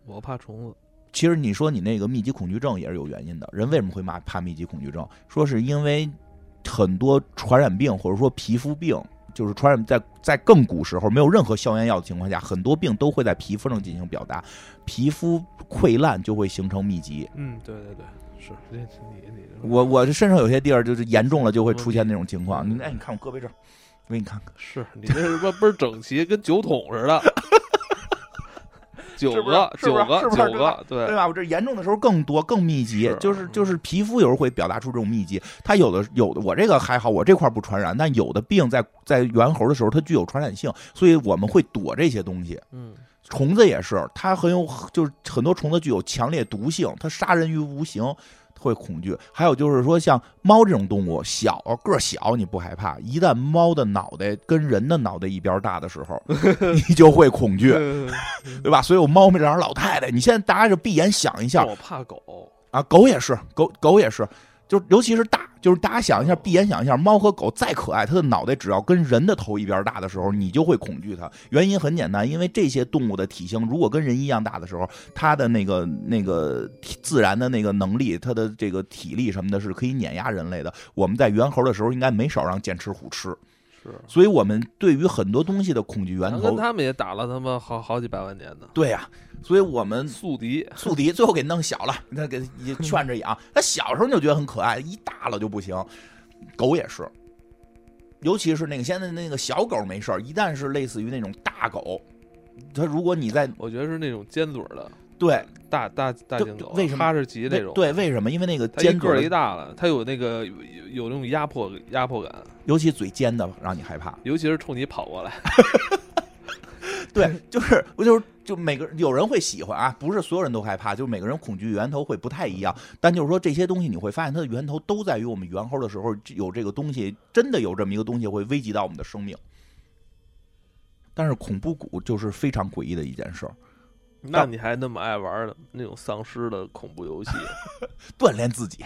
A: 我怕虫子。
B: 其实你说你那个密集恐惧症也是有原因的。人为什么会怕怕密集恐惧症？说是因为很多传染病或者说皮肤病，就是传染在在更古时候没有任何消炎药的情况下，很多病都会在皮肤上进行表达，皮肤溃烂就会形成密集。
A: 嗯，对对对，是你你你，
B: 我我这身上有些地儿就是严重了就会出现那种情况。你哎，你看我胳膊这儿，我给你看看。
A: 是你这是不倍儿整齐，跟酒桶似的。九个，九个，九个，对
B: 对吧？我这严重的时候更多、更密集，就是就是皮肤有时候会表达出这种密集。它有的有的，我这个还好，我这块不传染，但有的病在在猿猴的时候它具有传染性，所以我们会躲这些东西。
A: 嗯，
B: 虫子也是，它很有就是很多虫子具有强烈毒性，它杀人于无形。会恐惧，还有就是说，像猫这种动物，小个儿小你不害怕，一旦猫的脑袋跟人的脑袋一边大的时候，你就会恐惧，对吧？所以我猫咪这样老太太，你现在大家就闭眼想一下
A: 我怕狗。
B: 啊，狗也是，狗狗也是，就是尤其是大，就是大家想一下，闭眼想一下，猫和狗再可爱，它的脑袋只要跟人的头一边大的时候，你就会恐惧它。原因很简单，因为这些动物的体型如果跟人一样大的时候，它的那个那个自然的那个能力，它的这个体力什么的，是可以碾压人类的。我们在猿猴的时候，应该没少让剑齿虎吃，
A: 是，
B: 所以我们对于很多东西的恐惧源
A: 头跟，他们也打了他妈好好几百万年呢，
B: 对呀、所以我们
A: 宿敌。
B: 宿敌最后给弄小了，他给也劝着养。他小时候你就觉得很可爱，一大了就不行。狗也是，尤其是那个现在那个小狗没事儿，一旦是类似于那种大狗，它如果你在
A: 我觉得是那种尖嘴儿的
B: 对
A: 大大大
B: 对
A: 型狗，
B: 为什么
A: 哈士奇那种。
B: 对为什么？因为那个
A: 它一个儿一大了，它有那个有有那种压迫压迫感，
B: 尤其嘴尖的让你害怕。
A: 尤其是冲你跑过来。
B: 对，就是我就是就每个有人会喜欢啊，不是所有人都害怕，就是每个人恐惧源头会不太一样。但就是说这些东西，你会发现它的源头都在于我们猿猴的时候有这个东西，真的有这么一个东西会危及到我们的生命。但是恐怖谷就是非常诡异的一件事儿，
A: 那你还那么爱玩的那种丧尸的恐怖游戏？
B: 锻炼自己，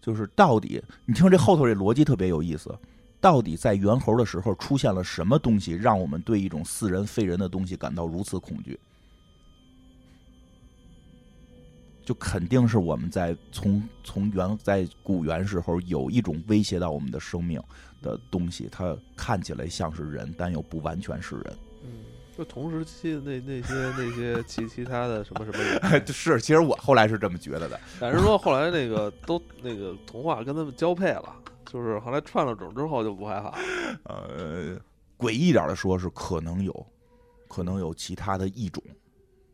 B: 就是到底你听这后头这逻辑特别有意思。到底在猿猴的时候出现了什么东西，让我们对一种似人非人的东西感到如此恐惧？就肯定是我们在从从原在古猿时候有一种威胁到我们的生命的东西，它看起来像是人，但又不完全是人。
A: 嗯，就同时期的那那些那些其其他的什么什么人，
B: 是，其实我后来是这么觉得的。
A: 但是说后来那个都那个童话跟他们交配了。就是后来串了种之后就不害怕。
B: 呃，诡异点的说是可能有，可能有其他的异种，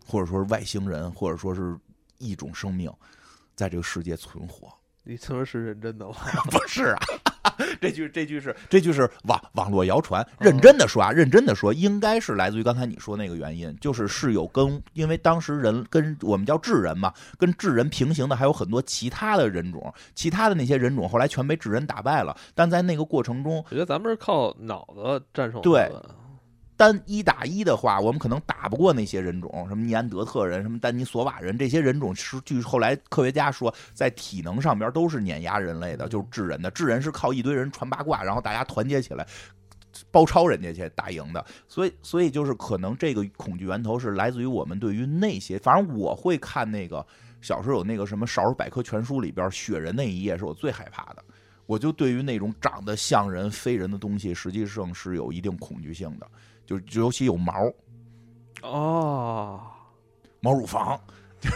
B: 或者说是外星人，或者说是异种生命，在这个世界存活。
A: 你他妈是认真的吗？
B: 不是啊。这句这句是这句是网网络谣传，认真的说啊，认真的说，应该是来自于刚才你说那个原因，就是是有跟，因为当时人跟我们叫智人嘛，跟智人平行的还有很多其他的人种，其他的那些人种后来全被智人打败了，但在那个过程中，
A: 我觉得咱们是靠脑子战胜
B: 对。单一打一的话，我们可能打不过那些人种，什么尼安德特人、什么丹尼索瓦人这些人种，是据后来科学家说，在体能上边都是碾压人类的，就是智人的。智人是靠一堆人传八卦，然后大家团结起来包抄人家去打赢的。所以，所以就是可能这个恐惧源头是来自于我们对于那些，反正我会看那个小时候有那个什么《少儿百科全书》里边雪人那一页是我最害怕的，我就对于那种长得像人非人的东西，实际上是有一定恐惧性的。就尤其有毛，
A: 哦，
B: 毛乳房，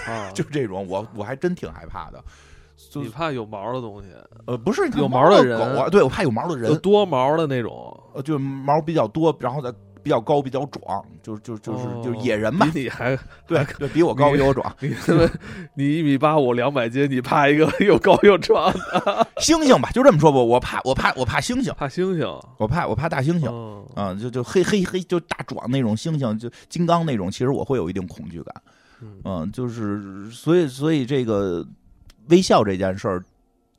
B: 啊 就这种，我我还真挺害怕的。
A: 你怕有毛的东西？
B: 呃，不是
A: 有
B: 毛
A: 的人
B: 啊，对我怕有毛的人，
A: 多毛的那种，
B: 呃，就毛比较多，然后再。比较高，比较壮，就就就是就是野人嘛。
A: 比你还
B: 对对，比我高，比我壮。
A: 你 你一米八五，两百斤，你怕一个 又高又壮的
B: 猩猩吧？就这么说吧，我怕我怕我怕猩猩，
A: 怕猩猩，
B: 我怕我怕大猩猩啊！就就黑黑黑，就大壮那种猩猩，就金刚那种，其实我会有一定恐惧感。嗯，就是所以所以这个微笑这件事儿，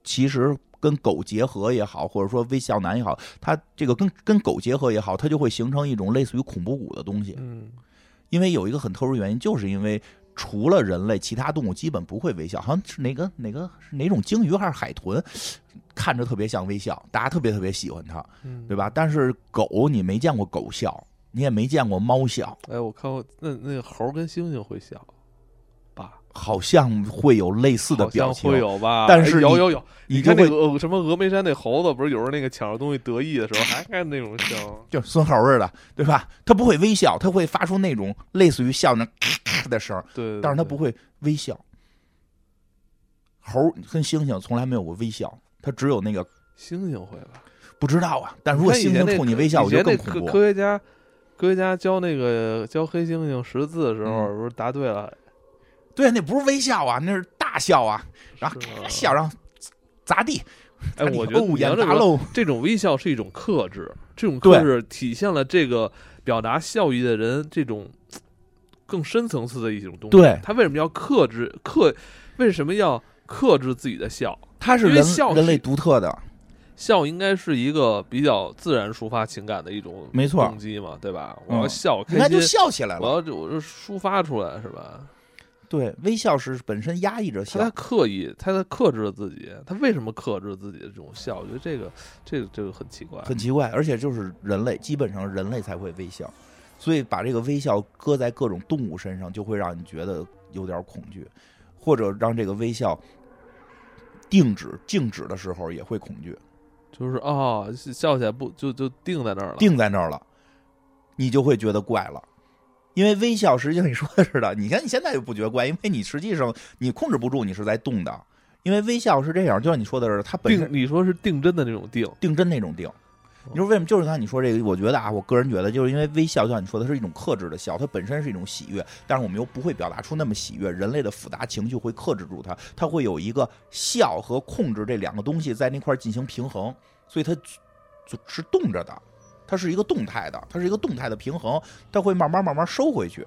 B: 其实。跟狗结合也好，或者说微笑男也好，它这个跟跟狗结合也好，它就会形成一种类似于恐怖谷的东西。
A: 嗯，
B: 因为有一个很特殊原因，就是因为除了人类，其他动物基本不会微笑。好像是哪个哪个是哪种鲸鱼还是海豚，看着特别像微笑，大家特别特别喜欢它，对吧？但是狗你没见过狗笑，你也没见过猫笑。
A: 哎，我看过那那个猴跟猩猩会笑。
B: 好像会有类似的表情，
A: 会有吧？
B: 但是
A: 有有有，
B: 你
A: 看那个什么峨眉山那猴子，不是有时候那个抢着东西得意的时候，还干那种笑，
B: 就孙猴似的，对吧？他不会微笑，他会发出那种类似于笑那的声
A: 对，
B: 但是他不会微笑。猴跟猩猩从来没有过微笑，他只有那个
A: 猩猩会吧？
B: 不知道啊。但如果猩猩冲你微笑，我觉得更恐怖。
A: 科学家科学家教那个教黑猩猩识字的时候，不是答对了。
B: 对，那不是微笑啊，那是大笑啊，然后笑，然后砸地。
A: 哎，我觉得
B: 五颜大漏，
A: 这种微笑是一种克制，这种克制体现了这个表达笑意的人这种更深层次的一种东西。
B: 对，
A: 他为什么要克制克？为什么要克制自己的笑？
B: 他是人人类独特的
A: 笑，应该是一个比较自然抒发情感的一种
B: 没错
A: 动机嘛，对吧？我要笑，
B: 开心就笑起来了，
A: 我要我就抒发出来，是吧？
B: 对，微笑是本身压抑着笑，
A: 他刻意，他在克制自己。他为什么克制自己的这种笑？我觉得这个，这个，这个很奇怪，
B: 很奇怪。而且就是人类，基本上人类才会微笑，所以把这个微笑搁在各种动物身上，就会让你觉得有点恐惧，或者让这个微笑定止、静止的时候也会恐惧。
A: 就是啊，笑起来不就就定在那儿了，
B: 定在那儿了，你就会觉得怪了。因为微笑，实际上你说的是的，你看你现在就不觉得怪，因为你实际上你控制不住，你是在动的。因为微笑是这样，就像你说的是，它本身
A: 你说是定真的那种定，
B: 定真那种定。你说为什么？就是像你说这个，我觉得啊，我个人觉得，就是因为微笑，就像你说的是一种克制的笑，它本身是一种喜悦，但是我们又不会表达出那么喜悦。人类的复杂情绪会克制住它，它会有一个笑和控制这两个东西在那块进行平衡，所以它就是动着的。它是一个动态的，它是一个动态的平衡，它会慢慢慢慢收回去，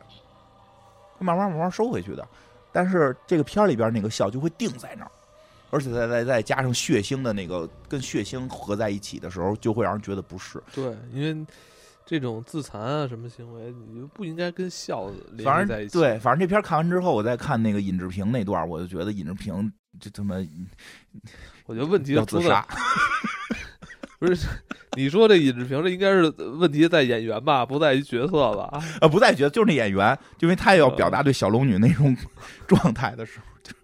B: 会慢慢慢慢收回去的。但是这个片儿里边那个笑就会定在那儿，而且再再再加上血腥的那个跟血腥合在一起的时候，就会让人觉得不适。
A: 对，因为这种自残啊什么行为，你就不应该跟笑联
B: 反
A: 系在一起。
B: 正对，反正这片看完之后，我再看那个尹志平那段，我就觉得尹志平这他妈
A: 我觉得问题
B: 要自杀。
A: 不是，你说这尹志平这应该是问题在演员吧，不在于角色吧？
B: 呃，不在角色就是那演员，因为他也要表达对小龙女那种 状态的时候，就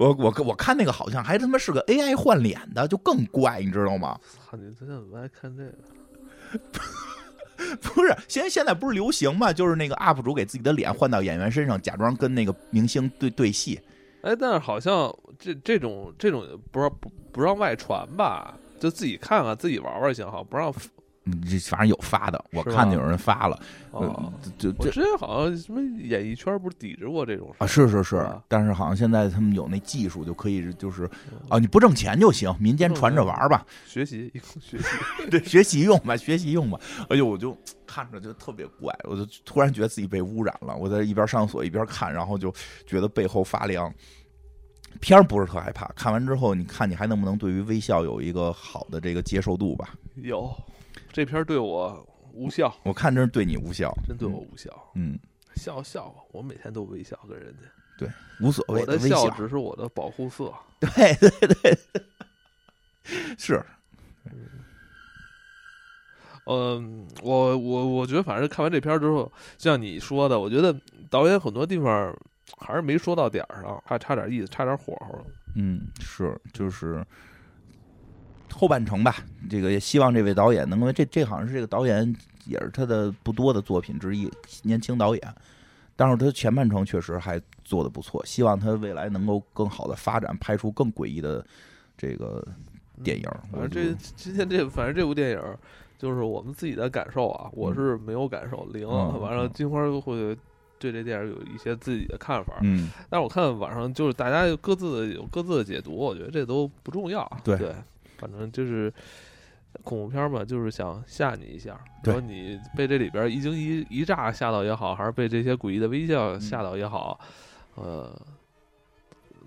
B: 我我我看那个好像还他妈是个 AI 换脸的，就更怪，你知道吗？
A: 操，你这怎么爱看这个？
B: 不是，现在现在不是流行嘛，就是那个 UP 主给自己的脸换到演员身上，假装跟那个明星对对戏。
A: 哎，但是好像这这种这种不让不不让外传吧，就自己看看自己玩玩行，好不让，
B: 这反正有发的，我看见有人发了，
A: 哦
B: 呃。就这
A: 我之前好像什么演艺圈不是抵制过这种事
B: 啊，
A: 儿
B: 是是是，但是好像现在他们有那技术，就可以就是啊，你不挣钱就行，民间传着玩儿吧，
A: 学习 学习，
B: 对，学习用吧，学习用吧。哎呦，我就看着就特别怪，我就突然觉得自己被污染了。我在一边上厕所一边看，然后就觉得背后发凉。片儿不是特害怕，看完之后，你看你还能不能对于微笑有一个好的这个接受度吧？
A: 有这片儿对我无效，
B: 我看真是对你无效，
A: 真对我无效。
B: 嗯，
A: 笑笑吧，我每天都微笑跟人家，对
B: 无所谓
A: 我的
B: 笑，
A: 只是我的保护色。
B: 对对对，是
A: 嗯，我我我觉得，反正看完这片儿之后，像你说的，我觉得导演很多地方还是没说到点儿上，还差点意思，差点火候。
B: 嗯，是就是后半程吧。这个也希望这位导演能够，这这好像是这个导演也是他的不多的作品之一，年轻导演。但是他前半程确实还做的不错，希望他未来能够更好的发展，拍出更诡异的这个电影。
A: 反正这今天这反正这部电影儿就是我们自己的感受啊，我是没有感受零。
B: 嗯
A: 完了，
B: 嗯
A: 金花会对这电影有一些自己的看法，
B: 嗯，
A: 但是我看网上就是大家有各自的有各自的解读，我觉得这都不重要。
B: 对
A: 对，反正就是恐怖片儿嘛，就是想吓你一下。
B: 然
A: 后你被这里边一惊一一乍吓到也好，还是被这些诡异的微笑
B: 嗯
A: 吓到也好，呃，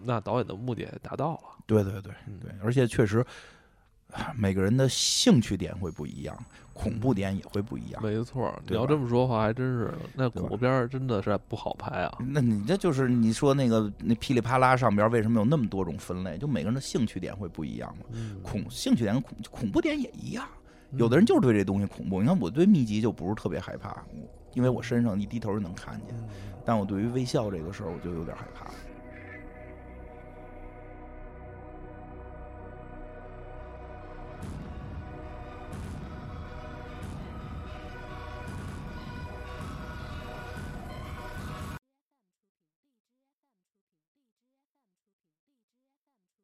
A: 那导演的目的也达到了。
B: 对对对
A: 嗯
B: 对，而且确实啊每个人的兴趣点会不一样，恐怖点也会不一样。
A: 没错儿，你要这么说的话，还真是那恐怖片儿真的是不好拍啊。
B: 那你这就是你说那个那噼里啪啦上边为什么有那么多种分类？就每个人的兴趣点会不一样嘛。
A: 嗯
B: 恐兴趣点恐恐怖点也一样，有的人就是对这东西恐怖。你看我对秘籍就不是特别害怕，因为我身上一低头就能看见，
A: 嗯
B: 但我对于微笑这个事儿我就有点害怕。